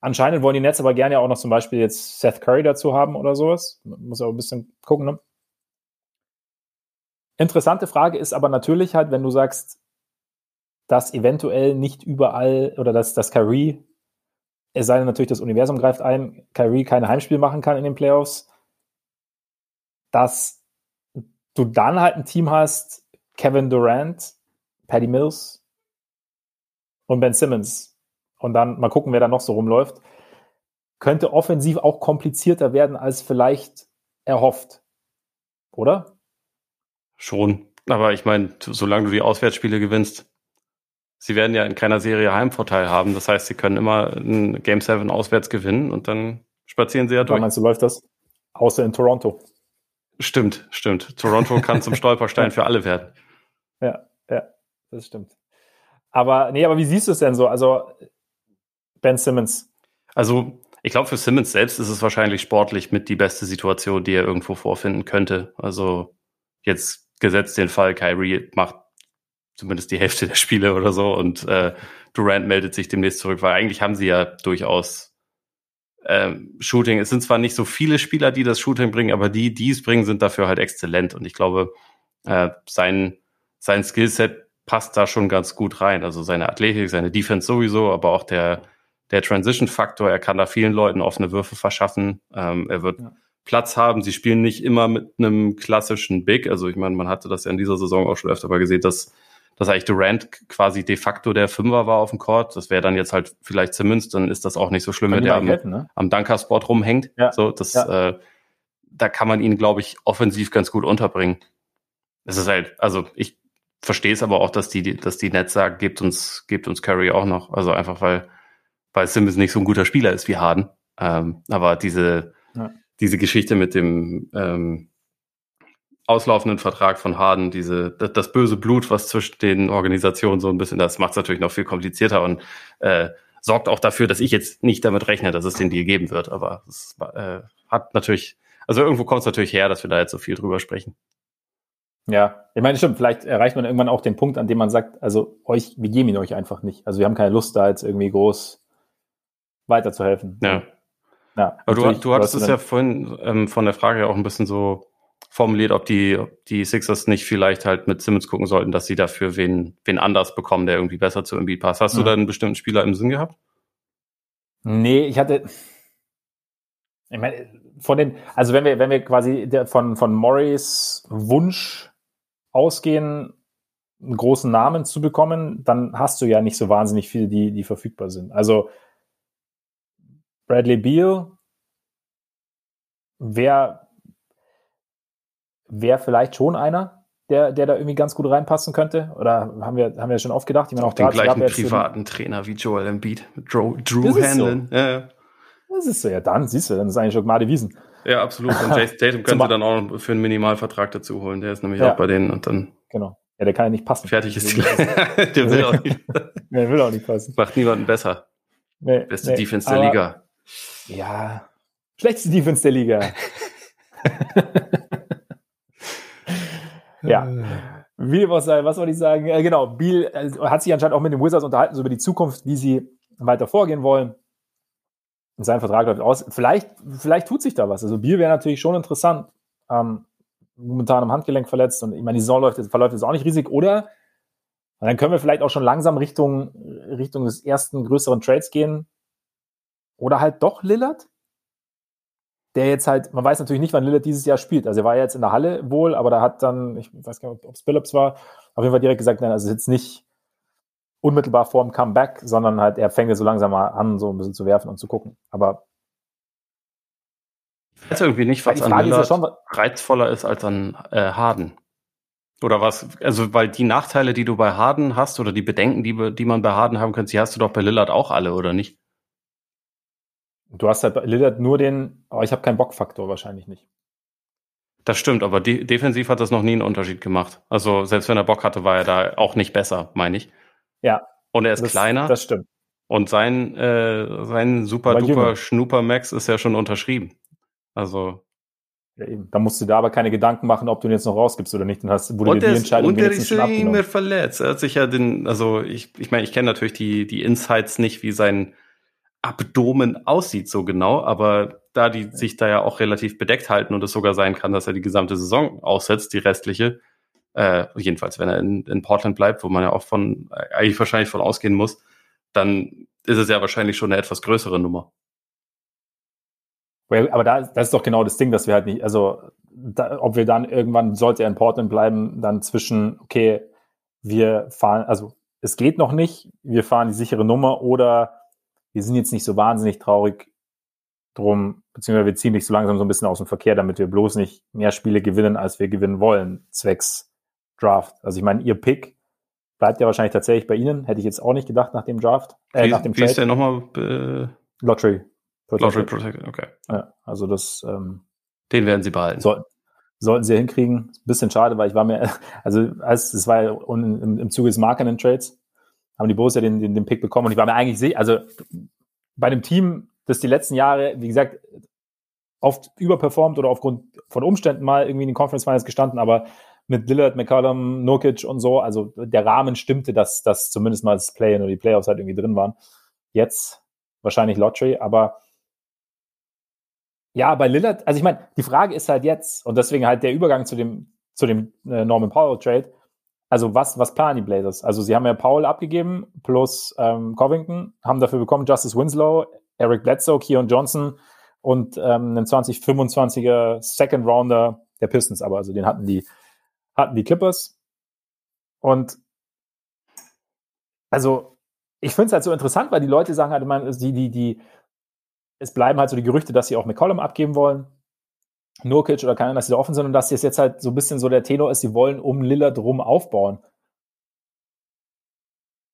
Anscheinend wollen die Nets aber gerne ja auch noch zum Beispiel jetzt Seth Curry dazu haben oder sowas. Muss auch ein bisschen gucken, ne? Interessante Frage ist aber natürlich halt, wenn du sagst, dass eventuell nicht überall oder dass, dass Kyrie, es sei denn natürlich, das Universum greift ein, Kyrie kein Heimspiel machen kann in den Playoffs, dass du dann halt ein Team hast, Kevin Durant, Patty Mills und Ben Simmons. Und dann mal gucken, wer da noch so rumläuft. Könnte offensiv auch komplizierter werden, als vielleicht erhofft. Oder? Schon. Aber ich meine, solange du die Auswärtsspiele gewinnst, sie werden ja in keiner Serie Heimvorteil haben. Das heißt, sie können immer ein Game 7 auswärts gewinnen und dann spazieren sie ja durch. Meinst du, läuft das? Außer in Toronto. Stimmt, stimmt. Toronto kann zum [LAUGHS] Stolperstein für alle werden. Ja, ja, das stimmt. Aber nee, aber wie siehst du es denn so? Also Ben Simmons. Also ich glaube, für Simmons selbst ist es wahrscheinlich sportlich mit die beste Situation, die er irgendwo vorfinden könnte. Also jetzt gesetzt den Fall, Kyrie macht zumindest die Hälfte der Spiele oder so und äh, Durant meldet sich demnächst zurück, weil eigentlich haben sie ja durchaus ähm, Shooting. Es sind zwar nicht so viele Spieler, die das Shooting bringen, aber die, die es bringen, sind dafür halt exzellent. Und ich glaube, äh, sein, sein Skillset passt da schon ganz gut rein. Also seine Athletik, seine Defense sowieso, aber auch der, der Transition-Faktor. Er kann da vielen Leuten offene Würfe verschaffen. Ähm, er wird ja. Platz haben. Sie spielen nicht immer mit einem klassischen Big. Also ich meine, man hatte das ja in dieser Saison auch schon öfter mal gesehen, dass dass eigentlich Durant quasi de facto der Fünfer war auf dem Court. Das wäre dann jetzt halt vielleicht Simmons, dann ist das auch nicht so schlimm, wenn der am, ne? am Dunker-Spot rumhängt. Ja. So, das, ja. äh, da kann man ihn, glaube ich, offensiv ganz gut unterbringen. Es ist halt, also ich verstehe es aber auch, dass die, dass die Nets sagen, gebt uns, gebt uns Curry auch noch. Also einfach weil, weil Simmons nicht so ein guter Spieler ist wie Harden. Ähm, aber diese, ja. Diese Geschichte mit dem, ähm, auslaufenden Vertrag von Harden, diese, das, das, böse Blut, was zwischen den Organisationen so ein bisschen, das macht es natürlich noch viel komplizierter und äh, sorgt auch dafür, dass ich jetzt nicht damit rechne, dass es den Deal geben wird. Aber es äh, hat natürlich, also irgendwo kommt es natürlich her, dass wir da jetzt so viel drüber sprechen. Ja, ich meine, stimmt, vielleicht erreicht man irgendwann auch den Punkt, an dem man sagt, also euch, wir geben ihn euch einfach nicht. Also wir haben keine Lust, da jetzt irgendwie groß weiterzuhelfen. Ja. Ja Aber du, du hattest es ja vorhin ähm, von der Frage ja auch ein bisschen so formuliert, ob die, ob die Sixers nicht vielleicht halt mit Simmons gucken sollten, dass sie dafür wen, wen anders bekommen, der irgendwie besser zu Embiid passt. Hast mhm. du da einen bestimmten Spieler im Sinn gehabt? Nee, ich hatte, ich meine, von den, also wenn wir, wenn wir quasi von, von Morris Wunsch ausgehen, einen großen Namen zu bekommen, dann hast du ja nicht so wahnsinnig viele, die, die verfügbar sind. Also Bradley Beal wäre wäre vielleicht schon einer, der, der da irgendwie ganz gut reinpassen könnte? Oder haben wir, haben wir schon oft gedacht? Ich meine, auch den gleichen privaten Trainer wie Joel Embiid, Drew, Drew Hanlon. So. Ja. Das ist so, ja dann, siehst du, dann ist eigentlich schon Made Wiesen. Ja, absolut. Und [LAUGHS] Jason Tatum können sie dann auch für einen Minimalvertrag dazu holen. Der ist nämlich ja. auch bei denen und dann. Genau. Ja, der kann ja nicht passen. Fertig ist die Der will [LAUGHS] auch nicht. [LAUGHS] der will auch nicht passen. Macht niemanden besser. Nee, Beste nee, Defense der Liga. Ja. Schlechteste Defense der Liga. [LAUGHS] [LAUGHS] Ja. Wie was, was soll ich sagen? Äh, genau, Biel äh, hat sich anscheinend auch mit den Wizards unterhalten, so über die Zukunft, wie sie weiter vorgehen wollen. Sein Vertrag läuft aus. Vielleicht, vielleicht tut sich da was. Also Biel wäre natürlich schon interessant. Ähm, momentan am Handgelenk verletzt und ich meine, die Saison läuft jetzt, verläuft jetzt auch nicht riesig. Oder dann können wir vielleicht auch schon langsam Richtung, Richtung des ersten größeren Trades gehen. Oder halt doch Lillard? der jetzt halt, man weiß natürlich nicht, wann Lillard dieses Jahr spielt. Also er war jetzt in der Halle wohl, aber da hat dann, ich weiß gar nicht, ob es Billups war, auf jeden Fall direkt gesagt, nein, also jetzt nicht unmittelbar vor dem Comeback, sondern halt er fängt so langsam mal an, so ein bisschen zu werfen und zu gucken. Aber ich weiß irgendwie nicht, was an Lillard ist ja schon, reizvoller ist als an äh, Harden. Oder was, also weil die Nachteile, die du bei Harden hast oder die Bedenken, die, die man bei Harden haben könnte, die hast du doch bei Lillard auch alle, oder nicht? Du hast halt bei Lillard nur den, aber ich habe keinen Bockfaktor wahrscheinlich nicht. Das stimmt, aber de defensiv hat das noch nie einen Unterschied gemacht. Also selbst wenn er Bock hatte, war er da auch nicht besser, meine ich. Ja. Und er ist das, kleiner. Das stimmt. Und sein, äh, sein super duper Schnooper Max ist ja schon unterschrieben. Also. Ja, eben. Da musst du da aber keine Gedanken machen, ob du ihn jetzt noch rausgibst oder nicht. Dann hast, wurde und dir die Entscheidung Und der ist immer verletzt. Er hat sich ja den, also ich, ich meine, ich kenne natürlich die, die Insights nicht, wie sein Abdomen aussieht so genau, aber da die sich da ja auch relativ bedeckt halten und es sogar sein kann, dass er die gesamte Saison aussetzt, die restliche, äh, jedenfalls wenn er in, in Portland bleibt, wo man ja auch von eigentlich wahrscheinlich von ausgehen muss, dann ist es ja wahrscheinlich schon eine etwas größere Nummer. Aber da, das ist doch genau das Ding, dass wir halt nicht, also da, ob wir dann irgendwann, sollte er in Portland bleiben, dann zwischen, okay, wir fahren, also es geht noch nicht, wir fahren die sichere Nummer oder wir sind jetzt nicht so wahnsinnig traurig drum, beziehungsweise wir ziehen dich so langsam so ein bisschen aus dem Verkehr, damit wir bloß nicht mehr Spiele gewinnen, als wir gewinnen wollen, zwecks Draft. Also ich meine, ihr Pick bleibt ja wahrscheinlich tatsächlich bei Ihnen, hätte ich jetzt auch nicht gedacht nach dem Draft, äh, wie, nach dem Wie Trade. ist der nochmal? Äh, Lottery. Protected. Lottery Protected, okay. Ja, also das ähm, den werden sie behalten. Soll, sollten sie hinkriegen. Ein bisschen schade, weil ich war mir, [LAUGHS] also als es war ja im, im Zuge des Markenen Trades, haben die ja den, den, den Pick bekommen und ich war mir eigentlich also bei einem Team, das die letzten Jahre, wie gesagt, oft überperformt oder aufgrund von Umständen mal irgendwie in den Conference Finals gestanden, aber mit Lillard, McCollum, Nurkic und so, also der Rahmen stimmte, dass, dass zumindest mal das Play-In oder die Playoffs halt irgendwie drin waren. Jetzt wahrscheinlich Lottery, aber ja, bei Lillard, also ich meine, die Frage ist halt jetzt, und deswegen halt der Übergang zu dem, zu dem äh, Norman Powell Trade. Also was, was planen die Blazers? Also sie haben ja Powell abgegeben plus ähm, Covington, haben dafür bekommen Justice Winslow, Eric Bledsoe, Keon Johnson und ähm, einen 2025er Second Rounder der Pistons, aber also den hatten die, hatten die Clippers. Und also ich finde es halt so interessant, weil die Leute sagen halt immer, die, die, die, es bleiben halt so die Gerüchte, dass sie auch McCollum abgeben wollen. Nurkic oder keiner, dass sie da offen sind und dass es jetzt halt so ein bisschen so der Tenor ist, sie wollen um Lillard rum aufbauen.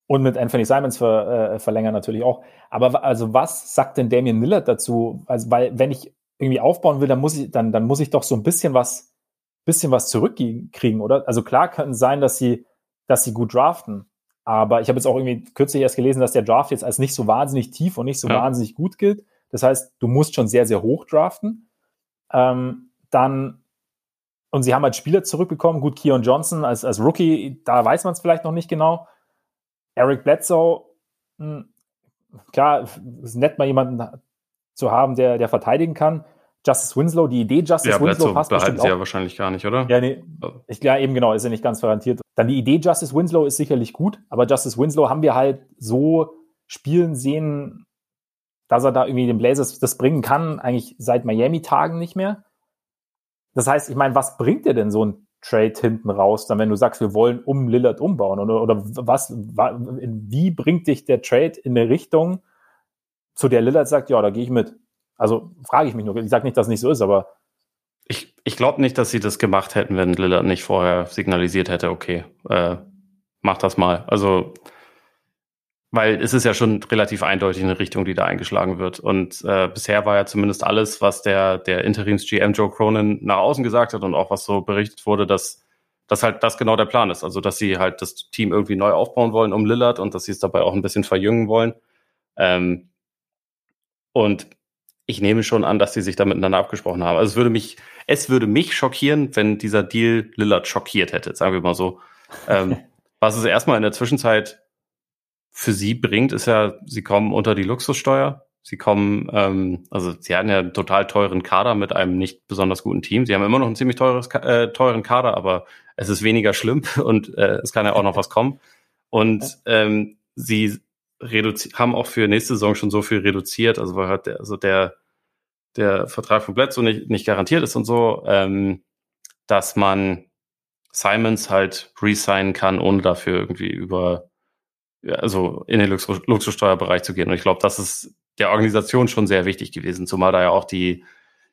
Und mit Anthony Simons ver, äh, verlängern natürlich auch. Aber also was sagt denn Damian Lillard dazu? Also, weil wenn ich irgendwie aufbauen will, dann muss ich, dann, dann muss ich doch so ein bisschen was, bisschen was zurückkriegen, oder? Also klar kann es sein, dass sie, dass sie gut draften. Aber ich habe jetzt auch irgendwie kürzlich erst gelesen, dass der Draft jetzt als nicht so wahnsinnig tief und nicht so ja. wahnsinnig gut gilt. Das heißt, du musst schon sehr, sehr hoch draften. Ähm, dann, und sie haben halt Spieler zurückbekommen. Gut, Keon Johnson als, als Rookie, da weiß man es vielleicht noch nicht genau. Eric Bledsoe, mh, hm, klar, ist nett, mal jemanden zu haben, der, der verteidigen kann. Justice Winslow, die Idee Justice ja, Winslow passt behalten sie ja wahrscheinlich gar nicht, oder? Ja, nee, ich, ja, eben genau, ist ja nicht ganz garantiert. Dann die Idee Justice Winslow ist sicherlich gut, aber Justice Winslow haben wir halt so spielen sehen, dass er da irgendwie den Blazers das bringen kann, eigentlich seit Miami-Tagen nicht mehr. Das heißt, ich meine, was bringt dir denn so ein Trade hinten raus, dann wenn du sagst, wir wollen um Lillard umbauen? Oder, oder was, wie bringt dich der Trade in eine Richtung, zu der Lillard sagt, ja, da gehe ich mit? Also frage ich mich nur. Ich sage nicht, dass es nicht so ist, aber. Ich, ich glaube nicht, dass sie das gemacht hätten, wenn Lillard nicht vorher signalisiert hätte, okay, äh, mach das mal. Also weil es ist ja schon relativ eindeutig eine Richtung, die da eingeschlagen wird. Und äh, bisher war ja zumindest alles, was der, der Interims-GM Joe Cronin nach außen gesagt hat und auch was so berichtet wurde, dass, dass halt das genau der Plan ist. Also, dass sie halt das Team irgendwie neu aufbauen wollen um Lillard und dass sie es dabei auch ein bisschen verjüngen wollen. Ähm, und ich nehme schon an, dass sie sich da miteinander abgesprochen haben. Also es würde mich, es würde mich schockieren, wenn dieser Deal Lillard schockiert hätte, sagen wir mal so. Ähm, [LAUGHS] was es erstmal in der Zwischenzeit für sie bringt, ist ja, sie kommen unter die Luxussteuer. Sie kommen, ähm, also sie hatten ja einen total teuren Kader mit einem nicht besonders guten Team. Sie haben immer noch einen ziemlich teures, äh, teuren Kader, aber es ist weniger schlimm [LAUGHS] und äh, es kann ja auch noch was kommen. Und ähm, sie haben auch für nächste Saison schon so viel reduziert, also weil halt der, also der, der Vertrag von Bledsoe nicht, nicht garantiert ist und so, ähm, dass man Simons halt resignen kann, ohne dafür irgendwie über also in den Luxus Luxussteuerbereich zu gehen. Und ich glaube, das ist der Organisation schon sehr wichtig gewesen, zumal da ja auch die,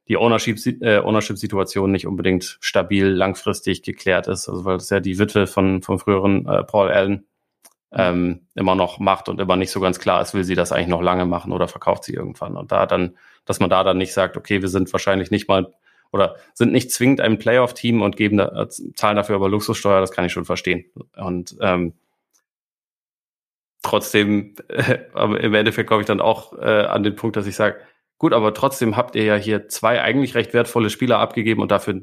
die Ownership-Situation äh, Ownership nicht unbedingt stabil langfristig geklärt ist. Also weil das ja die Witwe von, vom früheren äh, Paul Allen ähm, immer noch macht und immer nicht so ganz klar ist, will sie das eigentlich noch lange machen oder verkauft sie irgendwann. Und da dann, dass man da dann nicht sagt, okay, wir sind wahrscheinlich nicht mal oder sind nicht zwingend ein Playoff-Team und geben da, äh, zahlen dafür aber Luxussteuer, das kann ich schon verstehen. Und ähm, trotzdem, [LAUGHS] äh, im Endeffekt komme ich dann auch äh, an den Punkt, dass ich sage, gut, aber trotzdem habt ihr ja hier zwei eigentlich recht wertvolle Spieler abgegeben und dafür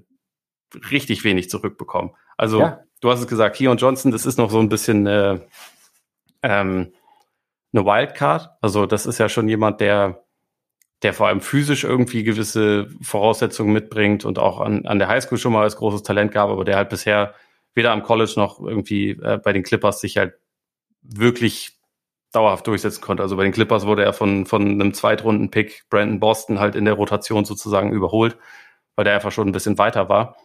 richtig wenig zurückbekommen. Also ja. du hast es gesagt, Keon Johnson, das ist noch so ein bisschen äh, ähm, eine Wildcard. Also das ist ja schon jemand, der der vor allem physisch irgendwie gewisse Voraussetzungen mitbringt und auch an, an der Highschool schon mal als großes Talent gab, aber der halt bisher weder am College noch irgendwie äh, bei den Clippers sich halt wirklich dauerhaft durchsetzen konnte. Also bei den Clippers wurde er von, von einem Zweitrunden-Pick Brandon Boston halt in der Rotation sozusagen überholt, weil der einfach schon ein bisschen weiter war.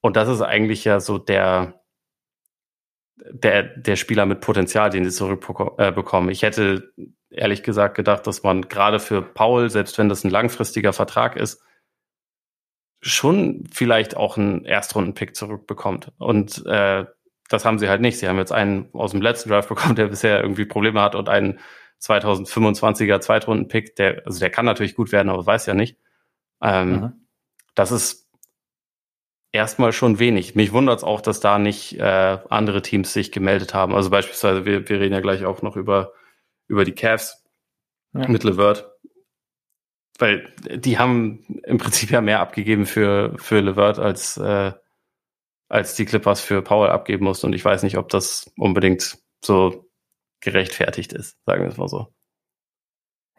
Und das ist eigentlich ja so der, der, der Spieler mit Potenzial, den sie zurückbekommen. Äh, ich hätte ehrlich gesagt gedacht, dass man gerade für Paul, selbst wenn das ein langfristiger Vertrag ist, schon vielleicht auch einen Erstrunden-Pick zurückbekommt. Und äh, das haben sie halt nicht. Sie haben jetzt einen aus dem letzten Draft bekommen, der bisher irgendwie Probleme hat und einen 2025er Zweitrunden-Pick, der, also der kann natürlich gut werden, aber weiß ja nicht. Ähm, mhm. Das ist erstmal schon wenig. Mich wundert es auch, dass da nicht äh, andere Teams sich gemeldet haben. Also beispielsweise, wir, wir reden ja gleich auch noch über, über die Cavs ja. mit Levert. Weil die haben im Prinzip ja mehr abgegeben für, für Levert als, äh, als die Clippers für Powell abgeben mussten. Und ich weiß nicht, ob das unbedingt so gerechtfertigt ist, sagen wir es mal so.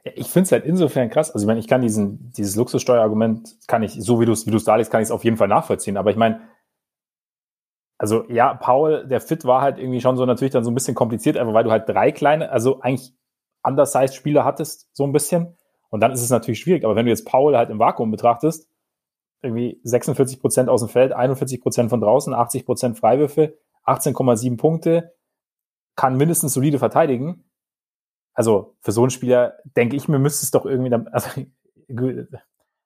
Ich finde es halt insofern krass. Also ich meine, ich kann diesen, dieses Luxussteuerargument, kann ich, so wie du es wie du's darlegst, kann ich es auf jeden Fall nachvollziehen. Aber ich meine, also ja, Paul, der Fit war halt irgendwie schon so natürlich dann so ein bisschen kompliziert, einfach weil du halt drei kleine, also eigentlich undersized Spieler hattest, so ein bisschen. Und dann ist es natürlich schwierig. Aber wenn du jetzt Paul halt im Vakuum betrachtest, irgendwie 46 Prozent aus dem Feld, 41 Prozent von draußen, 80 Prozent Freiwürfe, 18,7 Punkte, kann mindestens solide verteidigen. Also für so einen Spieler denke ich mir, müsste es doch irgendwie, dann, also [LAUGHS]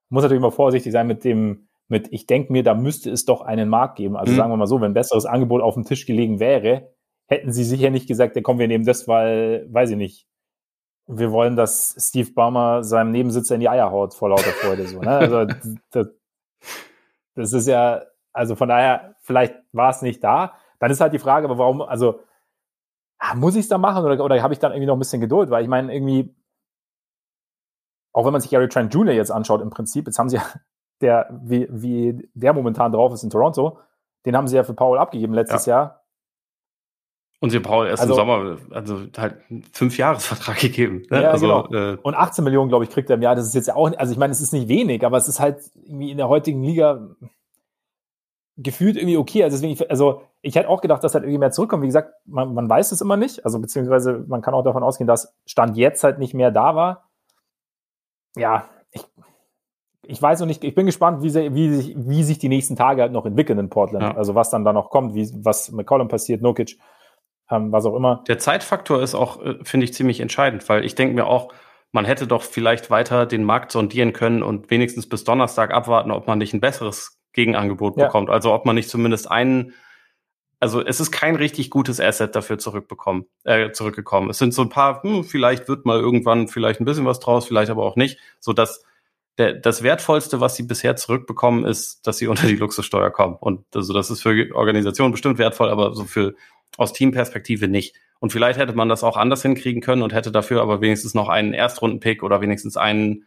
muss natürlich immer vorsichtig sein mit dem, mit ich denke mir, da müsste es doch einen Markt geben. Also mhm. sagen wir mal so, wenn ein besseres Angebot auf dem Tisch gelegen wäre, hätten sie sicher nicht gesagt, ja komm, wir nehmen das, weil, weiß ich nicht, wir wollen, dass Steve Baumer seinem Nebensitzer in die Eier haut vor lauter Freude. So, ne? Also das, das ist ja, also von daher, vielleicht war es nicht da. Dann ist halt die Frage, aber warum, also ah, muss ich es da machen oder, oder habe ich dann irgendwie noch ein bisschen Geduld? Weil ich meine, irgendwie, auch wenn man sich Gary Trent Jr. jetzt anschaut, im Prinzip, jetzt haben sie ja, der, wie, wie der momentan drauf ist in Toronto, den haben sie ja für Paul abgegeben letztes ja. Jahr. Und sie haben Paul erst also, im Sommer, also halt einen Fünf-Jahres-Vertrag gegeben. Ne? Ja, also, genau. Äh, und 18 Millionen, glaube ich, kriegt er im Jahr. Das ist jetzt ja auch, also ich meine, es ist nicht wenig, aber es ist halt irgendwie in der heutigen Liga gefühlt irgendwie okay. Also deswegen, also ich hätte auch gedacht, dass halt irgendwie mehr zurückkommt. Wie gesagt, man, man weiß es immer nicht. Also beziehungsweise man kann auch davon ausgehen, dass Stand jetzt halt nicht mehr da war. Ja, ich, ich weiß noch nicht, ich bin gespannt, wie, sie, wie, sich, wie sich die nächsten Tage halt noch entwickeln in Portland. Ja. Also was dann da noch kommt, wie, was McCollum passiert, Nokic ähm, was auch immer. Der Zeitfaktor ist auch, äh, finde ich, ziemlich entscheidend, weil ich denke mir auch, man hätte doch vielleicht weiter den Markt sondieren können und wenigstens bis Donnerstag abwarten, ob man nicht ein besseres Gegenangebot ja. bekommt. Also ob man nicht zumindest einen, also es ist kein richtig gutes Asset dafür zurückbekommen, äh, zurückgekommen. Es sind so ein paar, hm, vielleicht wird mal irgendwann vielleicht ein bisschen was draus, vielleicht aber auch nicht, so dass der, das wertvollste, was sie bisher zurückbekommen, ist, dass sie [LAUGHS] unter die Luxussteuer kommen. Und also das ist für Organisationen bestimmt wertvoll, aber so für aus Teamperspektive nicht. Und vielleicht hätte man das auch anders hinkriegen können und hätte dafür aber wenigstens noch einen Erstrundenpick oder wenigstens einen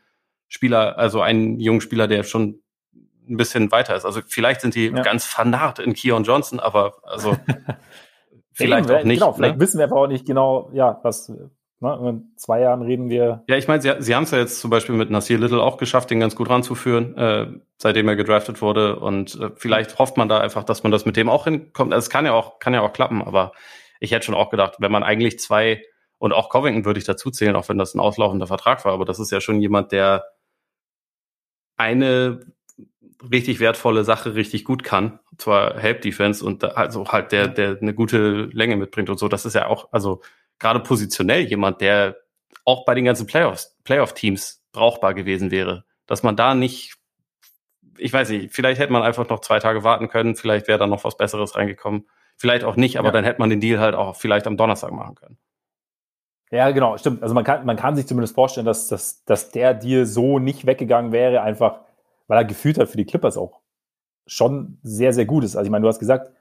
Spieler, also einen jungen Spieler, der schon ein bisschen weiter ist. Also vielleicht sind die ja. ganz vernarrt in Keon Johnson, aber also [LAUGHS] vielleicht auch nicht. Genau, vielleicht ne? wissen wir aber auch nicht genau, ja, was Ne? In zwei Jahren reden wir. Ja, ich meine, sie, sie haben es ja jetzt zum Beispiel mit Nasir Little auch geschafft, den ganz gut ranzuführen, äh, seitdem er gedraftet wurde. Und äh, vielleicht hofft man da einfach, dass man das mit dem auch hinkommt. Also es kann ja auch, kann ja auch klappen, aber ich hätte schon auch gedacht, wenn man eigentlich zwei und auch Covington würde ich dazu zählen, auch wenn das ein auslaufender Vertrag war, aber das ist ja schon jemand, der eine richtig wertvolle Sache richtig gut kann, zwar Help Defense und also halt der, der eine gute Länge mitbringt und so. Das ist ja auch, also gerade positionell jemand, der auch bei den ganzen Playoffs, Playoff-Teams brauchbar gewesen wäre. Dass man da nicht, ich weiß nicht, vielleicht hätte man einfach noch zwei Tage warten können, vielleicht wäre da noch was Besseres reingekommen. Vielleicht auch nicht, aber ja. dann hätte man den Deal halt auch vielleicht am Donnerstag machen können. Ja, genau, stimmt. Also man kann, man kann sich zumindest vorstellen, dass, dass, dass der Deal so nicht weggegangen wäre, einfach weil er gefühlt hat für die Clippers auch schon sehr, sehr gut ist. Also ich meine, du hast gesagt,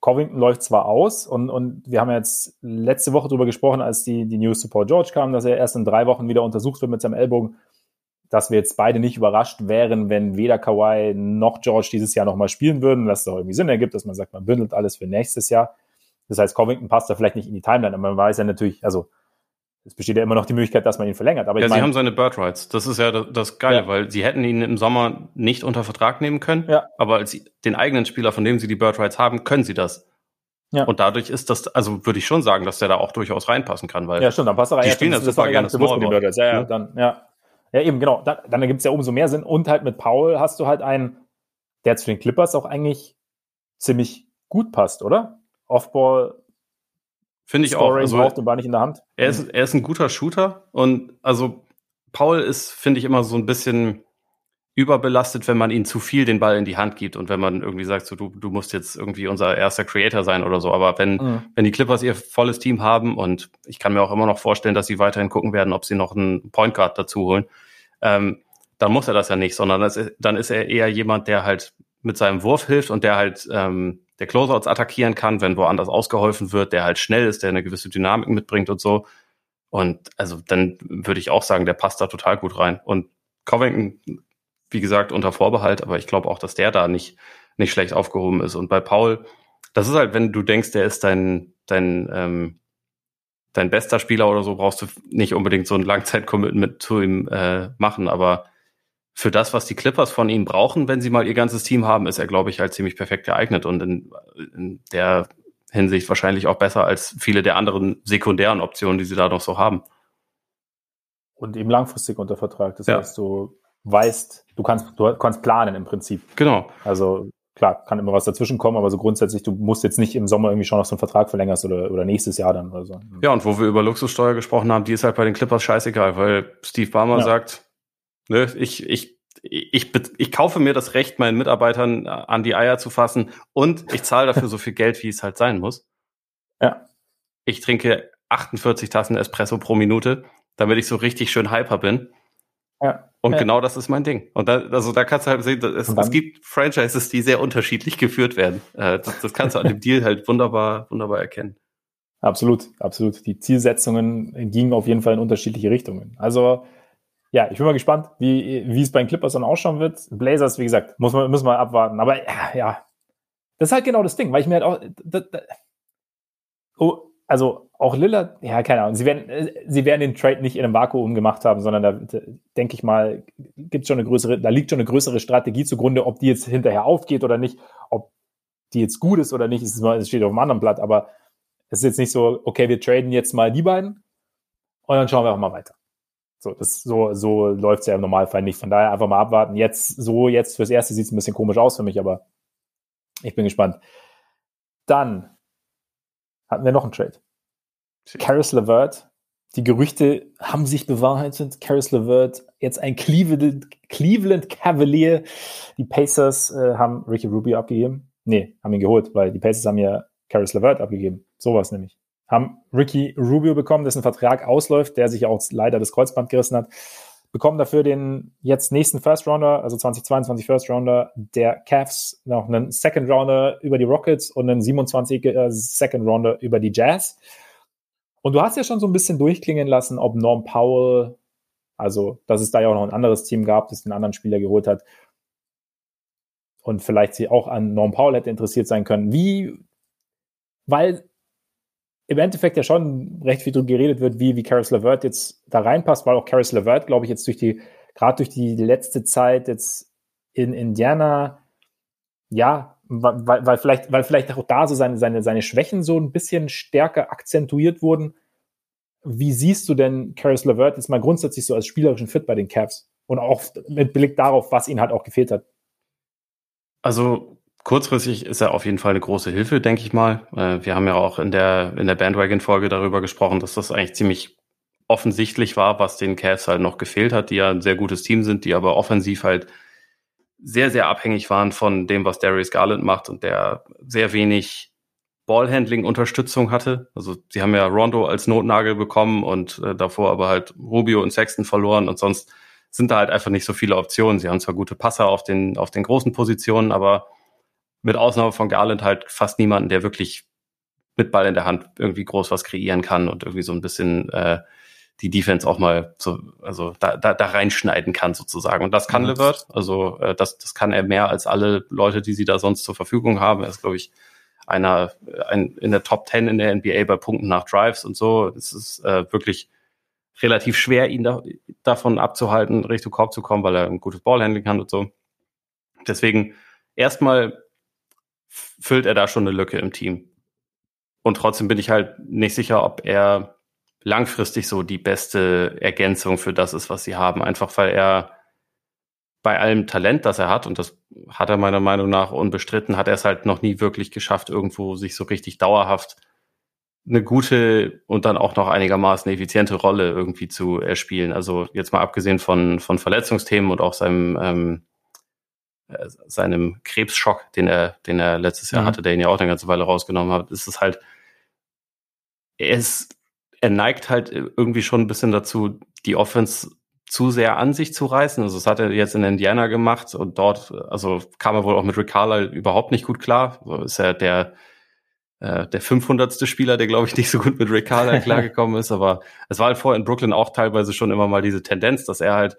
Covington läuft zwar aus und, und wir haben jetzt letzte Woche darüber gesprochen, als die, die News zu Paul George kam, dass er erst in drei Wochen wieder untersucht wird mit seinem Ellbogen, dass wir jetzt beide nicht überrascht wären, wenn weder Kawhi noch George dieses Jahr nochmal spielen würden, was doch irgendwie Sinn ergibt, dass man sagt, man bündelt alles für nächstes Jahr. Das heißt, Covington passt da vielleicht nicht in die Timeline, aber man weiß ja natürlich, also es besteht ja immer noch die Möglichkeit, dass man ihn verlängert. Aber ja, sie haben seine Bird Rights. Das ist ja das, das Geile, Ja. weil sie hätten ihn im Sommer nicht unter Vertrag nehmen können. Ja. Aber als den eigenen Spieler, von dem sie die Bird Rights haben, können sie das. Ja. Und dadurch ist das, also würde ich schon sagen, dass der da auch durchaus reinpassen kann, weil Ja, stimmt, dann passt er rein. Die spielen stimmt, das super gerne bewusst mit den Ball. Birds. Ja, ja, Ne? dann, ja. Ja, eben, genau. Dann, dann gibt es ja umso mehr Sinn. Und halt mit Paul hast du halt einen, der zu den Clippers auch eigentlich ziemlich gut passt, oder? Offball, finde ich auch. Scoring, Also, braucht den Ball nicht in der Hand. Er ist, er ist ein guter Shooter und also Paul ist, finde ich, immer so ein bisschen überbelastet, wenn man ihm zu viel den Ball in die Hand gibt und wenn man irgendwie sagt, so, du, du musst jetzt irgendwie unser erster Creator sein oder so. Aber wenn, Mhm. wenn die Clippers ihr volles Team haben und ich kann mir auch immer noch vorstellen, dass sie weiterhin gucken werden, ob sie noch einen Point Guard dazu holen, ähm, dann muss er das ja nicht, sondern das ist, dann ist er eher jemand, der halt mit seinem Wurf hilft und der halt ähm, der Closeouts attackieren kann, wenn woanders ausgeholfen wird, der halt schnell ist, der eine gewisse Dynamik mitbringt und so. Und also dann würde ich auch sagen, der passt da total gut rein. Und Covington, wie gesagt, unter Vorbehalt, aber ich glaube auch, dass der da nicht, nicht schlecht aufgehoben ist. Und bei Paul, das ist halt, wenn du denkst, der ist dein, dein, ähm, dein bester Spieler oder so, brauchst du nicht unbedingt so ein Langzeit-Commitment zu ihm äh, machen. Aber für das, was die Clippers von ihm brauchen, wenn sie mal ihr ganzes Team haben, ist er, glaube ich, halt ziemlich perfekt geeignet und in, in der Hinsicht wahrscheinlich auch besser als viele der anderen sekundären Optionen, die sie da noch so haben. Und eben langfristig unter Vertrag. Das Ja. heißt, du weißt, du kannst, du kannst planen im Prinzip. Genau. Also klar, kann immer was dazwischen kommen, aber so grundsätzlich, du musst jetzt nicht im Sommer irgendwie schauen, dass du einen Vertrag verlängerst oder, oder nächstes Jahr dann oder so. Ja, und wo wir über Luxussteuer gesprochen haben, die ist halt bei den Clippers scheißegal, weil Steve Ballmer Ja. sagt, ne, ich, ich, ich, ich, kaufe mir das Recht, meinen Mitarbeitern an die Eier zu fassen und ich zahle dafür [LAUGHS] so viel Geld, wie es halt sein muss. Ja. Ich trinke 48 Tassen Espresso pro Minute, damit ich so richtig schön hyper bin. Ja. Und Ja. genau das ist mein Ding. Und da, also da kannst du halt sehen, es, es gibt Franchises, die sehr unterschiedlich geführt werden. Äh, Das, das kannst du an dem Deal halt wunderbar, wunderbar erkennen. Absolut, absolut. Die Zielsetzungen gingen auf jeden Fall in unterschiedliche Richtungen. Also, ja, ich bin mal gespannt, wie, wie es bei den Clippers dann ausschauen wird. Blazers, wie gesagt, muss man, müssen wir abwarten. Aber ja, ja, das ist halt genau das Ding, weil ich mir halt auch, da, da, oh, also auch Lillard, ja, keine Ahnung, sie werden, äh, sie werden den Trade nicht in einem Vakuum gemacht haben, sondern da, da denke ich mal, gibt schon eine größere, da liegt schon eine größere Strategie zugrunde, ob die jetzt hinterher aufgeht oder nicht, ob die jetzt gut ist oder nicht, es steht auf einem anderen Blatt, aber es ist jetzt nicht so, okay, wir traden jetzt mal die beiden und dann schauen wir auch mal weiter. So, das, so, so läuft es ja im Normalfall nicht. Von daher einfach mal abwarten. Jetzt, so, jetzt fürs Erste sieht es ein bisschen komisch aus für mich, aber ich bin gespannt. Dann hatten wir noch einen Trade. Caris LeVert. Die Gerüchte haben sich bewahrheitet. Caris LeVert, jetzt ein Cleveland, Cleveland Cavalier. Die Pacers äh, haben Ricky Rubio abgegeben. Nee, haben ihn geholt, weil die Pacers haben ja Caris LeVert abgegeben. Sowas nämlich. Haben Ricky Rubio bekommen, dessen Vertrag ausläuft, der sich auch leider das Kreuzband gerissen hat. Bekommen dafür den jetzt nächsten First Rounder, also 2022 First Rounder der Cavs, noch einen Second Rounder über die Rockets und einen 27 äh, Second Rounder über die Jazz. Und du hast ja schon so ein bisschen durchklingen lassen, ob Norm Powell, also dass es da ja auch noch ein anderes Team gab, das den anderen Spieler geholt hat und vielleicht sie auch an Norm Powell hätte interessiert sein können. Wie, weil im Endeffekt ja schon recht viel drüber geredet wird, wie, wie Caris LeVert jetzt da reinpasst, weil auch Caris LeVert, glaube ich, jetzt durch die, gerade durch die letzte Zeit jetzt in Indiana, ja, weil, weil vielleicht, weil vielleicht auch da so seine, seine, seine Schwächen so ein bisschen stärker akzentuiert wurden. Wie siehst du denn Caris LeVert jetzt mal grundsätzlich so als spielerischen Fit bei den Cavs? Und auch mit Blick darauf, was ihnen halt auch gefehlt hat. Also kurzfristig ist er auf jeden Fall eine große Hilfe, denke ich mal. Äh, wir haben ja auch in der, in der Bandwagon-Folge darüber gesprochen, dass das eigentlich ziemlich offensichtlich war, was den Cavs halt noch gefehlt hat, die ja ein sehr gutes Team sind, die aber offensiv halt sehr, sehr abhängig waren von dem, was Darius Garland macht und der sehr wenig Ballhandling-Unterstützung hatte. Also sie haben ja Rondo als Notnagel bekommen und äh, davor aber halt Rubio und Sexton verloren und sonst sind da halt einfach nicht so viele Optionen. Sie haben zwar gute Passer auf den, auf den großen Positionen, aber mit Ausnahme von Garland halt fast niemanden, der wirklich mit Ball in der Hand irgendwie groß was kreieren kann und irgendwie so ein bisschen äh, die Defense auch mal so, also da, da, da reinschneiden kann sozusagen. Und das kann Mhm. Levert. Also äh, das, das kann er mehr als alle Leute, die sie da sonst zur Verfügung haben. Er ist, glaube ich, einer ein, in der Top 10 in der NBA bei Punkten nach Drives und so. Es ist äh, wirklich relativ schwer, ihn da, davon abzuhalten, Richtung Korb zu kommen, weil er ein gutes Ballhandling kann und so. Deswegen erstmal füllt er da schon eine Lücke im Team. Und trotzdem bin ich halt nicht sicher, ob er langfristig so die beste Ergänzung für das ist, was sie haben. Einfach weil er bei allem Talent, das er hat, und das hat er meiner Meinung nach unbestritten, hat er es halt noch nie wirklich geschafft, irgendwo sich so richtig dauerhaft eine gute und dann auch noch einigermaßen effiziente Rolle irgendwie zu erspielen. Also jetzt mal abgesehen von, von Verletzungsthemen und auch seinem, ähm, äh, seinem Krebsschock, den er, den er letztes Jahr mhm. hatte, der ihn ja auch eine ganze Weile rausgenommen hat, ist es halt, er ist, er neigt halt irgendwie schon ein bisschen dazu, die Offense zu sehr an sich zu reißen. Also das hat er jetzt in Indiana gemacht und dort, also kam er wohl auch mit Rick Carlisle überhaupt nicht gut klar. So ist er der, äh, der 500. Spieler, der glaube ich nicht so gut mit Rick Carlisle klargekommen ist, aber es war halt vorher in Brooklyn auch teilweise schon immer mal diese Tendenz, dass er halt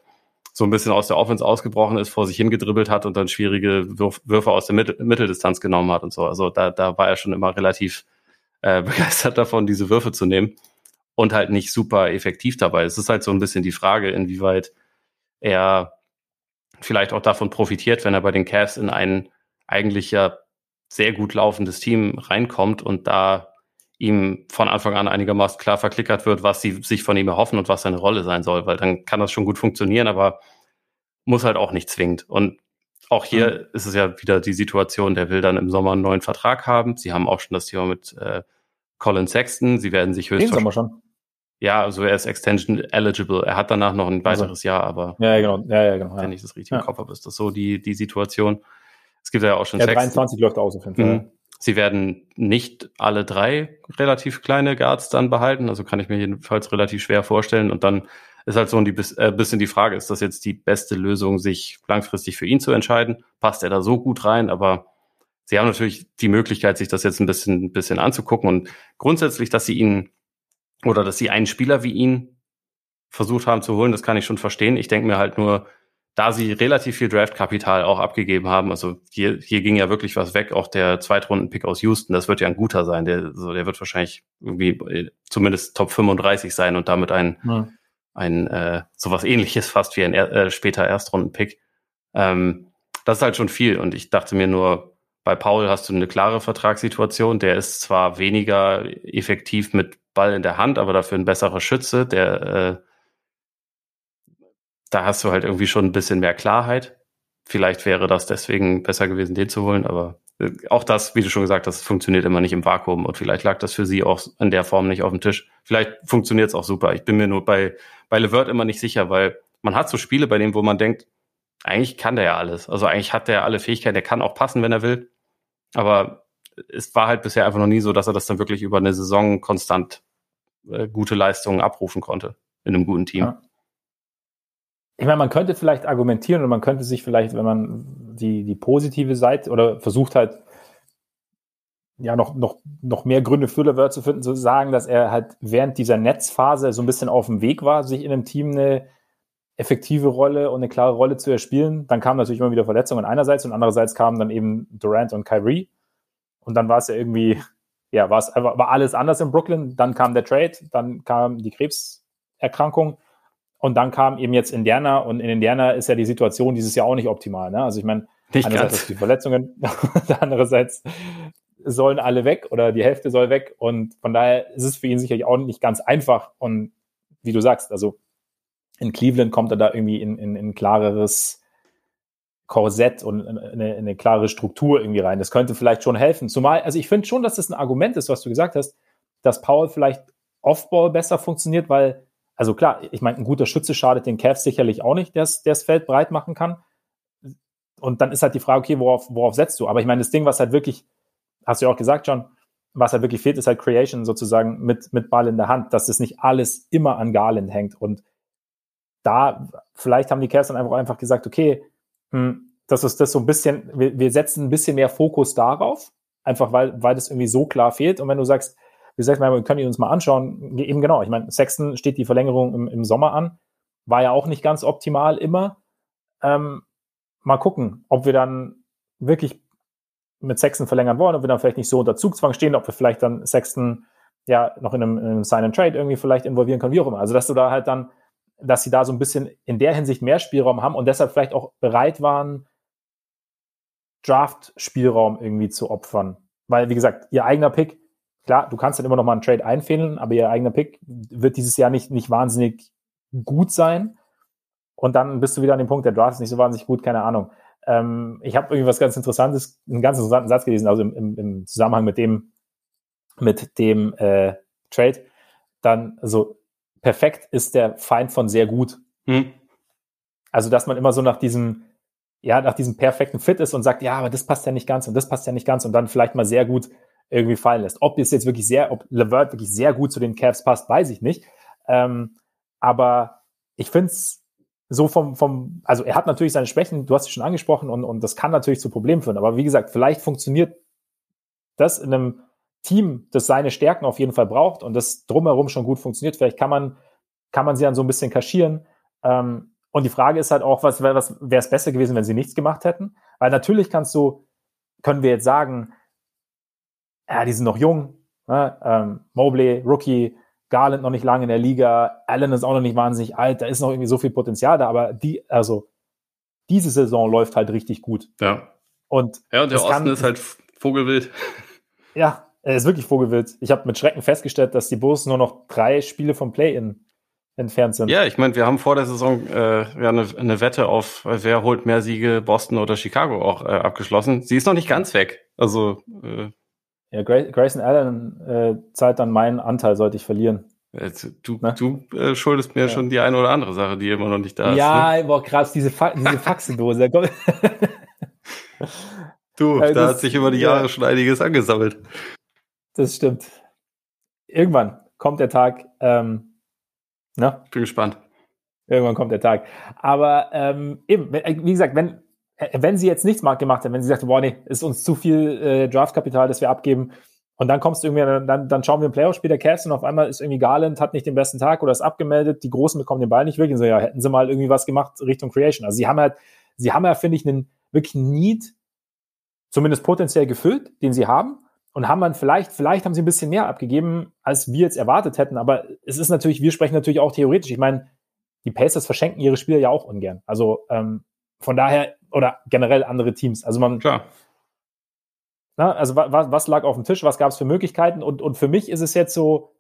so ein bisschen aus der Offense ausgebrochen ist, vor sich hingedribbelt hat und dann schwierige Würf Würfe aus der Mittel Mitteldistanz genommen hat und so. Also da, da war er schon immer relativ äh, [LAUGHS] begeistert davon, diese Würfe zu nehmen und halt nicht super effektiv dabei. Es ist halt so ein bisschen die Frage, inwieweit er vielleicht auch davon profitiert, wenn er bei den Cavs in ein eigentlich ja sehr gut laufendes Team reinkommt und da ihm von Anfang an einigermaßen klar verklickert wird, was sie sich von ihm erhoffen und was seine Rolle sein soll, weil dann kann das schon gut funktionieren, aber muss halt auch nicht zwingend. Und auch hier mhm. ist es ja wieder die Situation, der will dann im Sommer einen neuen Vertrag haben. Sie haben auch schon das Thema mit äh, Colin Sexton. Sie werden sich höchstwahrscheinlich schon. Ja, also er ist Extension eligible. Er hat danach noch ein also weiteres also, Jahr, aber ja, genau. ja, ja, genau, wenn ich das richtig ja. im Kopf habe, ist das so die, die Situation. Es gibt ja auch schon ja, 23 läuft aus auf jeden Fall. Mhm. Sie werden nicht alle drei relativ kleine Guards dann behalten, also kann ich mir jedenfalls relativ schwer vorstellen. Und dann ist halt so ein äh, bisschen die Frage, ist das jetzt die beste Lösung, sich langfristig für ihn zu entscheiden? Passt er da so gut rein? Aber sie haben natürlich die Möglichkeit, sich das jetzt ein bisschen, ein bisschen anzugucken und grundsätzlich, dass sie ihn oder dass sie einen Spieler wie ihn versucht haben zu holen, das kann ich schon verstehen. Ich denke mir halt nur, da sie relativ viel Draftkapital auch abgegeben haben, also hier, hier ging ja wirklich was weg, auch der Zweitrunden-Pick aus Houston, das wird ja ein guter sein, der, so, der wird wahrscheinlich irgendwie äh, zumindest Top 35 sein und damit ein, ja. ein äh, sowas ähnliches fast wie ein äh, später Erstrunden-Pick. Ähm, das ist halt schon viel und ich dachte mir nur, bei Paul hast du eine klare Vertragssituation, der ist zwar weniger effektiv mit Ball in der Hand, aber dafür ein besserer Schütze. Der, äh, da hast du halt irgendwie schon ein bisschen mehr Klarheit. Vielleicht wäre das deswegen besser gewesen, den zu holen, aber äh, auch das, wie du schon gesagt hast, funktioniert immer nicht im Vakuum und vielleicht lag das für sie auch in der Form nicht auf dem Tisch. Vielleicht funktioniert es auch super. Ich bin mir nur bei, bei Levert immer nicht sicher, weil man hat so Spiele bei dem, wo man denkt, eigentlich kann der ja alles. Also eigentlich hat der alle Fähigkeiten, der kann auch passen, wenn er will. Aber es war halt bisher einfach noch nie so, dass er das dann wirklich über eine Saison konstant äh, gute Leistungen abrufen konnte in einem guten Team. Ja. Ich meine, man könnte vielleicht argumentieren oder man könnte sich vielleicht, wenn man die, die positive Seite oder versucht halt, ja, noch, noch, noch mehr Gründe für LeVert zu finden, zu sagen, dass er halt während dieser Netzphase so ein bisschen auf dem Weg war, sich in einem Team eine effektive Rolle und eine klare Rolle zu erspielen. Dann kamen natürlich immer wieder Verletzungen einerseits und andererseits kamen dann eben Durant und Kyrie. Und dann war es ja irgendwie ja, war es einfach, war alles anders in Brooklyn. Dann kam der Trade, dann kam die Krebserkrankung und dann kam eben jetzt Indiana und in Indiana ist ja die Situation dieses Jahr auch nicht optimal. Ne? Also ich meine, einerseits die Verletzungen, [LAUGHS] andererseits sollen alle weg oder die Hälfte soll weg und von daher ist es für ihn sicherlich auch nicht ganz einfach und wie du sagst, also in Cleveland kommt er da irgendwie in, in, in klareres Korsett und eine, eine klare Struktur irgendwie rein. Das könnte vielleicht schon helfen. Zumal, also ich finde schon, dass das ein Argument ist, was du gesagt hast, dass Paul vielleicht Offball besser funktioniert, weil, also klar, ich meine, ein guter Schütze schadet den Cavs sicherlich auch nicht, der das Feld breit machen kann. Und dann ist halt die Frage, okay, worauf, worauf setzt du? Aber ich meine, das Ding, was halt wirklich, hast du ja auch gesagt, John, was halt wirklich fehlt, ist halt Creation sozusagen mit, mit Ball in der Hand, dass das nicht alles immer an Garland hängt. Und da, vielleicht haben die Cavs dann einfach, einfach gesagt, okay, hm, das ist das so ein bisschen, wir, wir setzen ein bisschen mehr Fokus darauf, einfach weil, weil das irgendwie so klar fehlt. Und wenn du sagst, wie gesagt, wir können ihn uns mal anschauen, eben genau, ich meine, Sexton steht die Verlängerung im, im Sommer an, war ja auch nicht ganz optimal immer. Ähm, mal gucken, ob wir dann wirklich mit Sexton verlängern wollen, ob wir dann vielleicht nicht so unter Zugzwang stehen, ob wir vielleicht dann Sexton ja noch in einem, in einem Sign and Trade irgendwie vielleicht involvieren können, wie auch immer. Also dass du da halt dann, dass sie da so ein bisschen in der Hinsicht mehr Spielraum haben und deshalb vielleicht auch bereit waren, Draft-Spielraum irgendwie zu opfern. Weil, wie gesagt, ihr eigener Pick, klar, du kannst dann immer noch mal einen Trade einfädeln, aber ihr eigener Pick wird dieses Jahr nicht, nicht wahnsinnig gut sein. Und dann bist du wieder an dem Punkt, der Draft ist nicht so wahnsinnig gut, keine Ahnung. Ähm, ich habe irgendwie was ganz Interessantes, einen ganz interessanten Satz gelesen, also im, im, im Zusammenhang mit dem, mit dem äh, Trade. Dann, also perfekt ist der Feind von sehr gut. Hm. Also, dass man immer so nach diesem, ja, nach diesem perfekten Fit ist und sagt, ja, aber das passt ja nicht ganz und das passt ja nicht ganz und dann vielleicht mal sehr gut irgendwie fallen lässt. Ob es jetzt wirklich sehr, ob Levert wirklich sehr gut zu den Cavs passt, weiß ich nicht. Ähm, aber ich finde es so vom, vom, also er hat natürlich seine Schwächen, du hast sie schon angesprochen und, und das kann natürlich zu Problemen führen. Aber wie gesagt, vielleicht funktioniert das in einem Team, das seine Stärken auf jeden Fall braucht und das drumherum schon gut funktioniert. Vielleicht kann man, kann man sie dann so ein bisschen kaschieren. Ähm, und die Frage ist halt auch, was, was wäre es besser gewesen, wenn sie nichts gemacht hätten? Weil natürlich kannst du, können wir jetzt sagen, ja, die sind noch jung, ne? ähm, Mobley, Rookie, Garland noch nicht lange in der Liga, Allen ist auch noch nicht wahnsinnig alt, da ist noch irgendwie so viel Potenzial da, aber die, also diese Saison läuft halt richtig gut. Ja. Und, ja, und der Osten kann, ist halt Vogelwild. [LAUGHS] Ja, er ist wirklich Vogelwild. Ich habe mit Schrecken festgestellt, dass die Bulls nur noch drei Spiele vom Play-In entfernt sind. Ja, ich meine, wir haben vor der Saison äh, ja, eine, eine Wette auf, wer holt mehr Siege, Boston oder Chicago auch äh, abgeschlossen. Sie ist noch nicht ganz weg. Also äh, ja, Grayson Allen äh, zahlt dann meinen Anteil, sollte ich verlieren. Du, ne? du äh, schuldest mir ja. schon die eine oder andere Sache, die immer noch nicht da ist. Ja, ne? boah, krass, diese, Fa diese Faxendose. [LAUGHS] du, ja, da hat sich über die Jahre ja. schon einiges angesammelt. Das stimmt. Irgendwann kommt der Tag. Ähm, ne? Bin gespannt. Irgendwann kommt der Tag. Aber ähm, eben, wie gesagt, wenn, äh, wenn sie jetzt nichts gemacht hätten, wenn sie sagte, boah, nee, ist uns zu viel äh, Draftkapital, das wir abgeben, und dann kommst du irgendwie, dann, dann schauen wir im Playoff-Spiel der Cavs und auf einmal ist irgendwie Garland, hat nicht den besten Tag oder ist abgemeldet, die Großen bekommen den Ball nicht wirklich. So, ja, hätten sie mal irgendwie was gemacht Richtung Creation. Also sie haben halt, sie haben ja, finde ich, einen wirklich Need, zumindest potenziell gefüllt, den sie haben. Und haben dann vielleicht, vielleicht haben sie ein bisschen mehr abgegeben, als wir jetzt erwartet hätten. Aber es ist natürlich, wir sprechen natürlich auch theoretisch. Ich meine, die Pacers verschenken ihre Spieler ja auch ungern. Also ähm, von daher, oder generell andere Teams. Also man. Klar. Na, also was, was lag auf dem Tisch, was gab es für Möglichkeiten? Und, und für mich ist es jetzt so,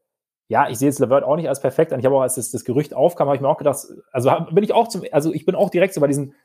ja, ich sehe jetzt Levert auch nicht als perfekt an. Ich habe auch, als das, das Gerücht aufkam, habe ich mir auch gedacht, also bin ich auch zum, also ich bin auch direkt so bei diesen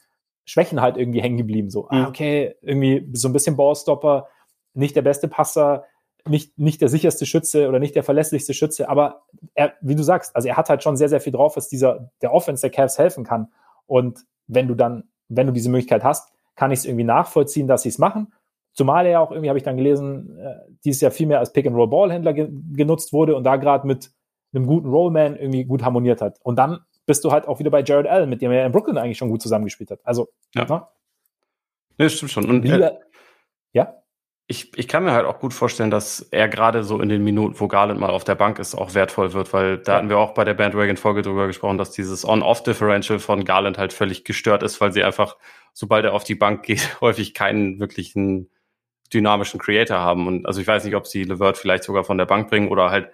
Schwächen halt irgendwie hängen geblieben. So, ah, mhm. ah, okay, irgendwie so ein bisschen Ballstopper, nicht der beste Passer, nicht, nicht der sicherste Schütze oder nicht der verlässlichste Schütze, aber er, wie du sagst, also er hat halt schon sehr, sehr viel drauf, was dieser, der Offense der Cavs helfen kann. Und wenn du dann wenn du diese Möglichkeit hast, kann ich es irgendwie nachvollziehen, dass sie es machen. Zumal er ja auch irgendwie, habe ich dann gelesen, äh, dieses Jahr viel mehr als Pick-and-Roll-Ballhändler ge genutzt wurde und da gerade mit einem guten Rollman irgendwie gut harmoniert hat. Und dann bist du halt auch wieder bei Jared Allen, mit dem er in Brooklyn eigentlich schon gut zusammengespielt hat. Also, ja. Ne? Nee, stimmt schon. Und, Lieber, äh, ja? Ich, ich kann mir halt auch gut vorstellen, dass er gerade so in den Minuten, wo Garland mal auf der Bank ist, auch wertvoll wird, weil da ja. hatten wir auch bei der Bandwagon-Folge drüber gesprochen, dass dieses On-Off-Differential von Garland halt völlig gestört ist, weil sie einfach, sobald er auf die Bank geht, [LAUGHS] häufig keinen wirklichen dynamischen Creator haben. Und also ich weiß nicht, ob sie Levert vielleicht sogar von der Bank bringen oder halt,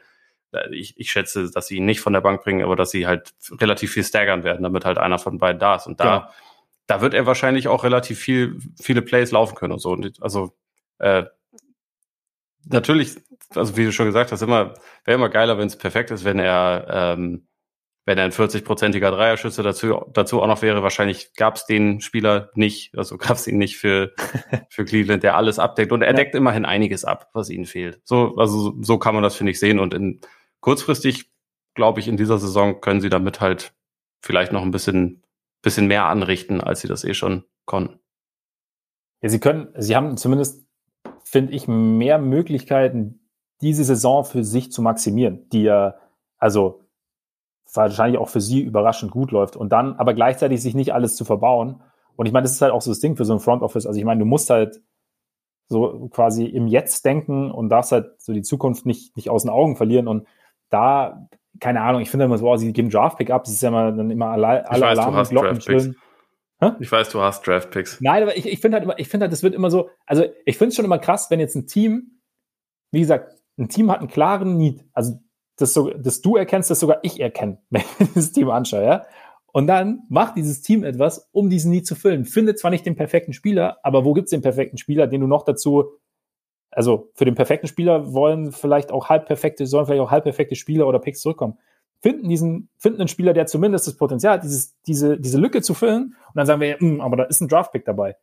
äh, ich, ich schätze, dass sie ihn nicht von der Bank bringen, aber dass sie halt relativ viel staggern werden, damit halt einer von beiden da ist. Und da, ja. da wird er wahrscheinlich auch relativ viel, viele Plays laufen können und so. Und also äh, natürlich, also wie du schon gesagt hast, immer wäre immer geiler, wenn es perfekt ist, wenn er ähm, wenn er ein 40-prozentiger Dreierschütze dazu, dazu auch noch wäre, wahrscheinlich gab es den Spieler nicht, also [LAUGHS] gab es ihn nicht für, für Cleveland, der alles abdeckt. Und er ja. deckt immerhin einiges ab, was ihnen fehlt. So, also so kann man das, finde ich, sehen. Und in kurzfristig, glaube ich, in dieser Saison können sie damit halt vielleicht noch ein bisschen, bisschen mehr anrichten, als sie das eh schon konnten. Ja, sie können, sie haben zumindest finde ich, mehr Möglichkeiten, diese Saison für sich zu maximieren, die ja, also wahrscheinlich auch für sie überraschend gut läuft und dann aber gleichzeitig sich nicht alles zu verbauen. Und ich meine, das ist halt auch so das Ding für so ein Front Office. Also ich meine, du musst halt so quasi im Jetzt denken und darfst halt so die Zukunft nicht, nicht aus den Augen verlieren. Und da, keine Ahnung, ich finde immer so, oh, sie geben Draft-Pick ab, das ist ja immer, dann immer alle, alle Alarmglocken schrillen. Hä? Ich weiß, du hast Draft-Picks. Nein, aber ich, ich finde halt immer, ich finde halt, das wird immer so, also ich finde es schon immer krass, wenn jetzt ein Team, wie gesagt, ein Team hat einen klaren Need, also das, so, das du erkennst, das sogar ich erkenne, [LAUGHS] wenn ich das Team anschaue, ja. Und dann macht dieses Team etwas, um diesen Need zu füllen. Findet zwar nicht den perfekten Spieler, aber wo gibt's den perfekten Spieler, den du noch dazu, also für den perfekten Spieler wollen vielleicht auch halbperfekte, sollen vielleicht auch halbperfekte Spieler oder Picks zurückkommen. Finden diesen, finden einen Spieler, der zumindest das Potenzial hat, dieses, diese, diese Lücke zu füllen. Und dann sagen wir, hm, aber da ist ein Draftpick dabei.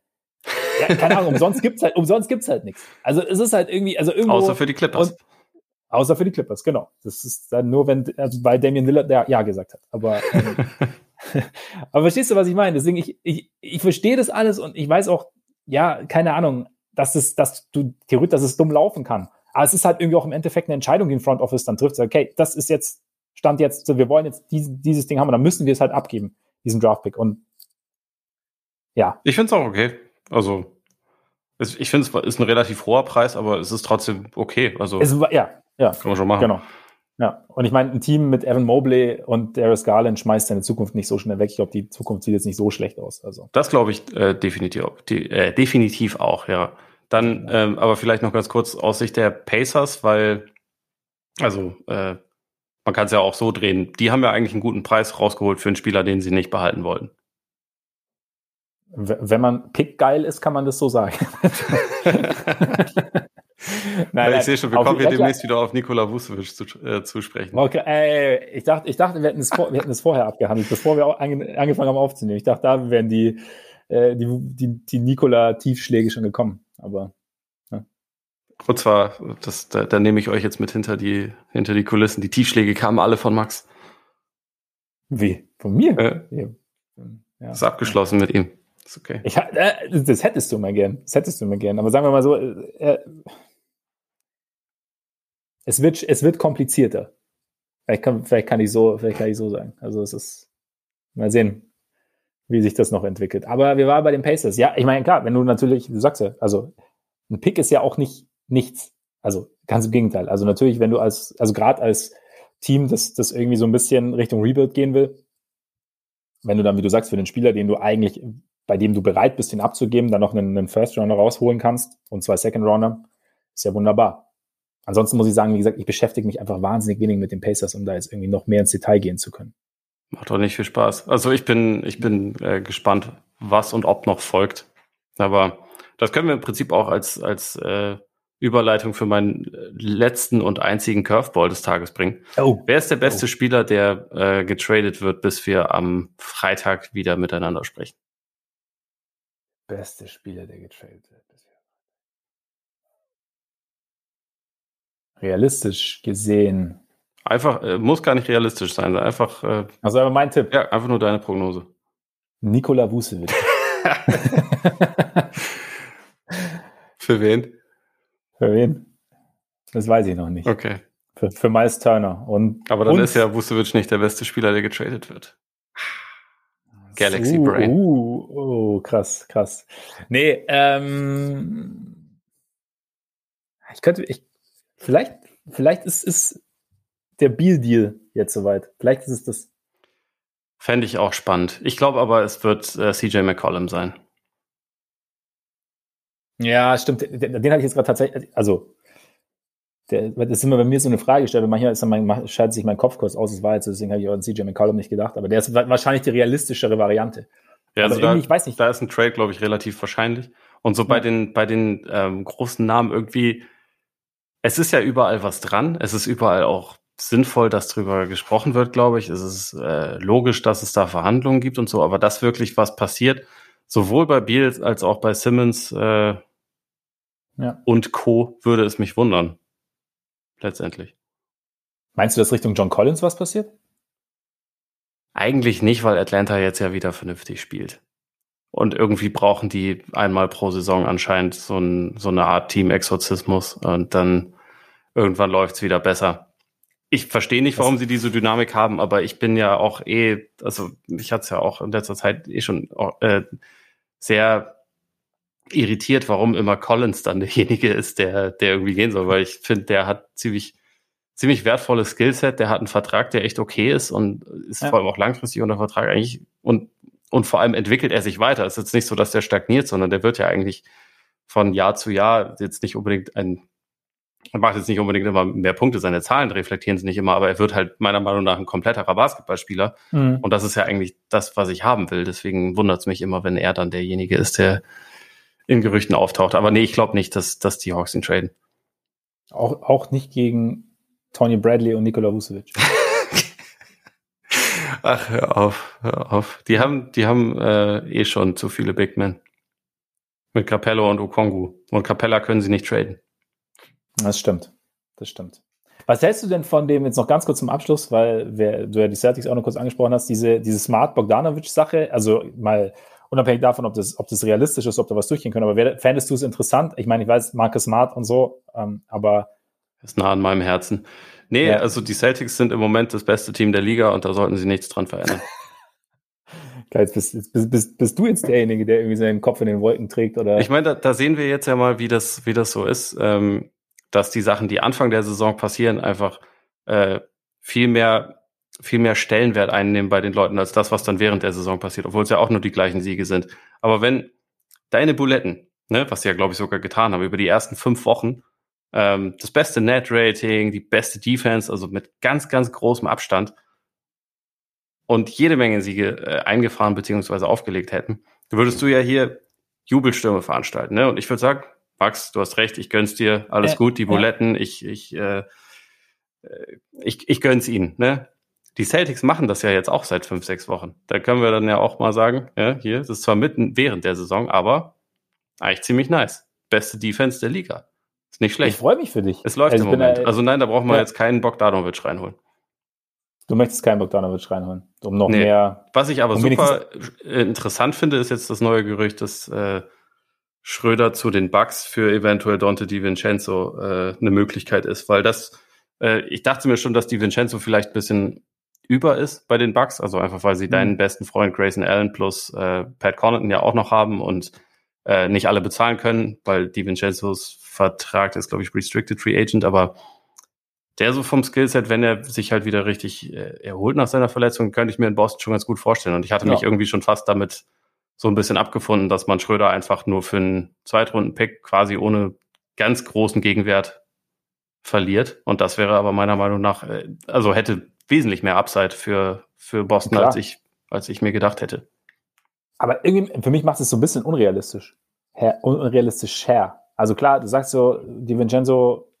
Ja, keine Ahnung, umsonst gibt's halt, umsonst gibt's halt nichts. Also es ist halt irgendwie, also irgendwo. Außer für die Clippers. Und, außer für die Clippers, genau. Das ist dann nur, wenn, also bei Damian Lillard der Ja gesagt hat. Aber, ähm, [LAUGHS] aber verstehst du, was ich meine? Deswegen, ich, ich, ich verstehe das alles und ich weiß auch, ja, keine Ahnung, dass es, dass du theoretisch, dass es dumm laufen kann. Aber es ist halt irgendwie auch im Endeffekt eine Entscheidung, die ein Front Office dann trifft. Okay, das ist jetzt, stand jetzt, wir wollen jetzt dieses, dieses Ding haben und dann müssen wir es halt abgeben, diesen Draftpick. Und ja. Ich finde es auch okay. Also, es, ich finde es ist ein relativ hoher Preis, aber es ist trotzdem okay. Also, es, ja, ja. Kann man schon machen. Genau. Ja, und ich meine, ein Team mit Evan Mobley und Darius Garland schmeißt seine Zukunft nicht so schnell weg. Ich glaube, die Zukunft sieht jetzt nicht so schlecht aus. Also. Das glaube ich äh, definitiv, die, äh, definitiv auch, ja. Dann, ähm, aber vielleicht noch ganz kurz aus Sicht der Pacers, weil, also, äh, man kann es ja auch so drehen. Die haben ja eigentlich einen guten Preis rausgeholt für einen Spieler, den sie nicht behalten wollten. Wenn man Pick geil ist, kann man das so sagen. [LAUGHS] nein, ich sehe schon, wir kommen hier demnächst wieder auf Nikola Vucevic zu, äh, zu sprechen. Okay, äh, ich dachte, ich dachte, wir hätten es, vor, wir hätten es vorher abgehandelt, bevor wir ange, angefangen haben aufzunehmen. Ich dachte, da wären die, äh, die, die, die Nikola-Tiefschläge schon gekommen. Aber. Und zwar, das, da, da nehme ich euch jetzt mit hinter die, hinter die Kulissen. Die Tiefschläge kamen alle von Max. Wie? Von mir? Äh, ja. Ist abgeschlossen mit ihm. Ist okay. Ich, äh, das hättest du mal gern. Das hättest du mal gern. Aber sagen wir mal so, äh, es wird, es wird komplizierter. Vielleicht kann, vielleicht kann ich so, vielleicht kann ich so sagen. Also es ist, mal sehen, wie sich das noch entwickelt. Aber wir waren bei den Pacers. Ja, ich meine, klar, wenn du natürlich, du sagst ja, also ein Pick ist ja auch nicht nichts. Also ganz im Gegenteil. Also natürlich, wenn du als, also gerade als Team, das, das irgendwie so ein bisschen Richtung Rebuild gehen will, wenn du dann, wie du sagst, für den Spieler, den du eigentlich, bei dem du bereit bist, ihn abzugeben, dann noch einen, einen First Rounder rausholen kannst und zwei Second Rounder, ist ja wunderbar. Ansonsten muss ich sagen, wie gesagt, ich beschäftige mich einfach wahnsinnig wenig mit den Pacers, um da jetzt irgendwie noch mehr ins Detail gehen zu können. Macht doch nicht viel Spaß. Also ich bin, ich bin äh, gespannt, was und ob noch folgt. Aber das können wir im Prinzip auch als, als äh, Überleitung für meinen äh, letzten und einzigen Curveball des Tages bringen. Oh. Wer ist der beste oh. Spieler, der äh, getradet wird, bis wir am Freitag wieder miteinander sprechen? Beste Spieler, der getradet wird. Realistisch gesehen. Einfach, äh, muss gar nicht realistisch sein. Einfach. Äh, also aber mein Tipp. Ja, einfach nur deine Prognose. Nikola Vucevic. [LAUGHS] [LAUGHS] Für wen? Für wen? Das weiß ich noch nicht. Okay. Für, für Miles Turner. Und, aber dann und, ist ja Vucevic nicht der beste Spieler, der getradet wird. Galaxy uh, Brain. Uh, oh, krass, krass. Nee, ähm, ich könnte, ich, Vielleicht, vielleicht ist, ist der Beal-Deal jetzt soweit. Vielleicht ist es das. Fände ich auch spannend. Ich glaube aber, es wird äh, CJ McCollum sein. Ja, stimmt. Den, den habe ich jetzt gerade tatsächlich, also der, das ist immer bei mir so eine Frage gestellt. Manchmal ist dann mein, schaltet sich mein Kopf kurz aus, es war jetzt, deswegen habe ich auch an CJ McCollum nicht gedacht, aber der ist wahrscheinlich die realistischere Variante. Ja, also da, ich weiß nicht. Da ist ein Trade, glaube ich, relativ wahrscheinlich. Und so ja. bei den, bei den ähm, großen Namen irgendwie, es ist ja überall was dran. Es ist überall auch sinnvoll, dass darüber gesprochen wird, glaube ich. Es ist äh, logisch, dass es da Verhandlungen gibt und so, aber dass wirklich was passiert, sowohl bei Beals als auch bei Simmons äh, ja. und Co. würde es mich wundern. Letztendlich. Meinst du, dass Richtung John Collins was passiert? Eigentlich nicht, weil Atlanta jetzt ja wieder vernünftig spielt. Und irgendwie brauchen die einmal pro Saison anscheinend so, ein, so eine Art Team-Exorzismus. Und dann irgendwann läuft's wieder besser. Ich verstehe nicht, warum sie diese Dynamik haben, aber ich bin ja auch eh, also ich hatte es ja auch in letzter Zeit eh schon äh, sehr irritiert, warum immer Collins dann derjenige ist, der, der irgendwie gehen soll, weil ich finde, der hat ziemlich, ziemlich wertvolles Skillset, der hat einen Vertrag, der echt okay ist und ist ja. vor allem auch langfristig unter Vertrag eigentlich und, und vor allem entwickelt er sich weiter. Es ist jetzt nicht so, dass der stagniert, sondern der wird ja eigentlich von Jahr zu Jahr jetzt nicht unbedingt ein er macht jetzt nicht unbedingt immer mehr Punkte, seine Zahlen reflektieren sie nicht immer, aber er wird halt meiner Meinung nach ein kompletterer Basketballspieler. Mhm. Und das ist ja eigentlich das, was ich haben will. Deswegen wundert es mich immer, wenn er dann derjenige ist, der in Gerüchten auftaucht. Aber nee, ich glaube nicht, dass, dass die Hawks ihn traden. Auch, auch nicht gegen Tony Bradley und Nikola Vucevic. [LAUGHS] Ach, hör auf, hör auf. Die haben, die haben äh, eh schon zu viele Big Men. Mit Capello und Okongu. Und Capella können sie nicht traden. Das stimmt. Das stimmt. Was hältst du denn von dem jetzt noch ganz kurz zum Abschluss, weil wer, du ja die Celtics auch noch kurz angesprochen hast, diese, diese Smart Bogdanovic-Sache, also mal unabhängig davon, ob das, ob das realistisch ist, ob da was durchgehen können, aber wer, fändest du es interessant? Ich meine, ich weiß, Marcus Smart und so, ähm, aber. Ist nah an meinem Herzen. Nee, ja. also die Celtics sind im Moment das beste Team der Liga und da sollten sie nichts dran verändern. [LAUGHS] Geil, jetzt bist, jetzt bist, bist, bist, du jetzt derjenige, der irgendwie seinen Kopf in den Wolken trägt, oder? Ich meine, da, da sehen wir jetzt ja mal, wie das, wie das so ist, ähm, dass die Sachen, die Anfang der Saison passieren, einfach äh, viel mehr, viel mehr Stellenwert einnehmen bei den Leuten als das, was dann während der Saison passiert, obwohl es ja auch nur die gleichen Siege sind. Aber wenn deine Buletten, ne, was sie ja glaube ich sogar getan haben, über die ersten fünf Wochen ähm, das beste Net-Rating, die beste Defense, also mit ganz, ganz großem Abstand und jede Menge Siege äh, eingefahren bzw. aufgelegt hätten, würdest du ja hier Jubelstürme veranstalten. Ne? Und ich würde sagen, Max, du hast recht, ich gönn's dir, alles äh, gut, die Buletten, ja. ich, ich, äh, ich, ich gönn's ihnen. Ne? Die Celtics machen das ja jetzt auch seit fünf, sechs Wochen. Da können wir dann ja auch mal sagen, ja, hier, das ist zwar mitten während der Saison, aber eigentlich ziemlich nice. Beste Defense der Liga. Ist nicht schlecht. Ich freue mich für dich. Es läuft also im Moment. also nein, da brauchen wir ja. jetzt keinen Bogdanovic reinholen. Du möchtest keinen Bogdanovic reinholen, um noch nee. mehr. Was ich aber um super interessant finde, ist jetzt das neue Gerücht, dass äh, Schröder zu den Bucks für eventuell Dante DiVincenzo äh, eine Möglichkeit ist, weil das, äh, ich dachte mir schon, dass DiVincenzo vielleicht ein bisschen über ist bei den Bucks, also einfach weil sie mhm. deinen besten Freund Grayson Allen plus äh, Pat Connaughton ja auch noch haben und äh, nicht alle bezahlen können, weil DiVincenzos Vertrag, ist glaube ich Restricted Free Agent, aber der so vom Skillset, wenn er sich halt wieder richtig äh, erholt nach seiner Verletzung, könnte ich mir in Boston schon ganz gut vorstellen. Und ich hatte ja. mich irgendwie schon fast damit so ein bisschen abgefunden, dass man Schröder einfach nur für einen Zweitrunden-Pick quasi ohne ganz großen Gegenwert verliert. Und das wäre aber meiner Meinung nach, äh, also hätte wesentlich mehr Upside für, für Boston, als ich, als ich mir gedacht hätte. Aber irgendwie, für mich macht es so ein bisschen unrealistisch. Her, unrealistisch her. Also klar, du sagst so, die Vincenzo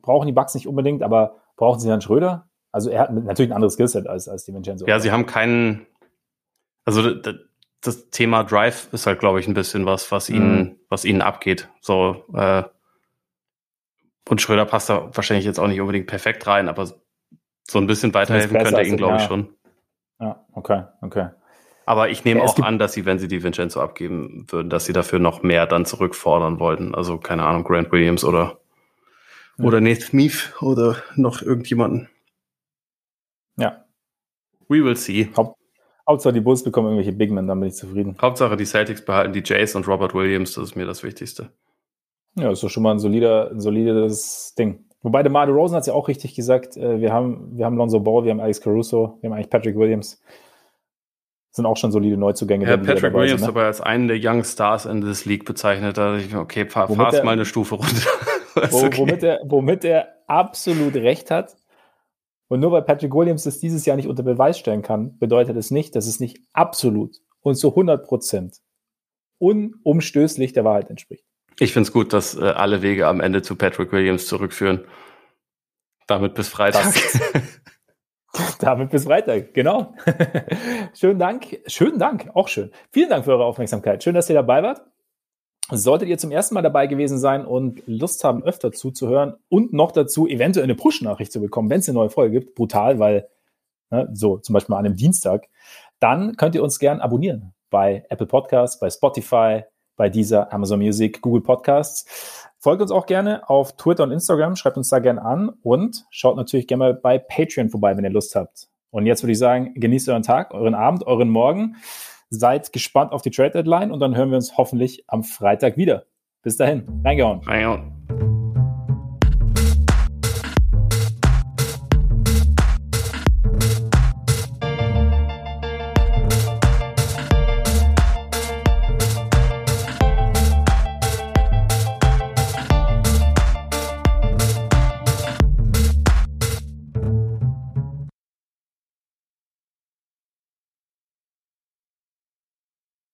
brauchen die Bugs nicht unbedingt, aber brauchen sie dann Schröder? Also er hat natürlich ein anderes Skillset als, als die Vincenzo. Ja, sie haben keinen, also das Thema Drive ist halt, glaube ich, ein bisschen was, was ihnen, mhm. was ihnen abgeht. So, äh, und Schröder passt da wahrscheinlich jetzt auch nicht unbedingt perfekt rein, aber so ein bisschen weiterhelfen könnte er ihnen, glaube ich, schon. Ja, okay, okay. Aber ich nehme ja, auch an, dass sie, wenn sie die Vincenzo abgeben würden, dass sie dafür noch mehr dann zurückfordern wollten. Also, keine Ahnung, Grant Williams oder, ja. oder Nate Smith oder noch irgendjemanden. Ja. We will see. Haupt, Hauptsache die Bulls bekommen irgendwelche Big Men, dann bin ich zufrieden. Hauptsache die Celtics behalten die Jays und Robert Williams, das ist mir das Wichtigste. Ja, ist doch schon mal ein solider, ein solides Ding. Wobei der Marde Rosen hat es ja auch richtig gesagt, äh, wir haben, wir haben Lonzo Ball, wir haben Alex Caruso, wir haben eigentlich Patrick Williams. sind auch schon solide Neuzugänge. Ja, Patrick Williams sind, ne? aber als einen der Young Stars in this League bezeichnet. Da ich, okay, fahr, fahr mal eine Stufe runter. [LAUGHS] wo, okay. womit, er, womit er absolut recht hat. Und nur weil Patrick Williams das dieses Jahr nicht unter Beweis stellen kann, bedeutet es nicht, dass es nicht absolut und zu 100 Prozent unumstößlich der Wahrheit entspricht. Ich finde es gut, dass äh, alle Wege am Ende zu Patrick Williams zurückführen. Damit bis Freitag. [LAUGHS] Damit bis Freitag, genau. [LAUGHS] schönen Dank. Schönen Dank, auch schön. Vielen Dank für eure Aufmerksamkeit. Schön, dass ihr dabei wart. Solltet ihr zum ersten Mal dabei gewesen sein und Lust haben, öfter zuzuhören und noch dazu eventuell eine Push-Nachricht zu bekommen, wenn es eine neue Folge gibt, brutal, weil ne, so zum Beispiel an einem Dienstag, dann könnt ihr uns gern abonnieren bei Apple Podcasts, bei Spotify, bei dieser Amazon Music, Google Podcasts. Folgt uns auch gerne auf Twitter und Instagram, schreibt uns da gerne an und schaut natürlich gerne mal bei Patreon vorbei, wenn ihr Lust habt. Und jetzt würde ich sagen, genießt euren Tag, euren Abend, euren Morgen. Seid gespannt auf die Trade Deadline und dann hören wir uns hoffentlich am Freitag wieder. Bis dahin, reingehauen. Reingehauen.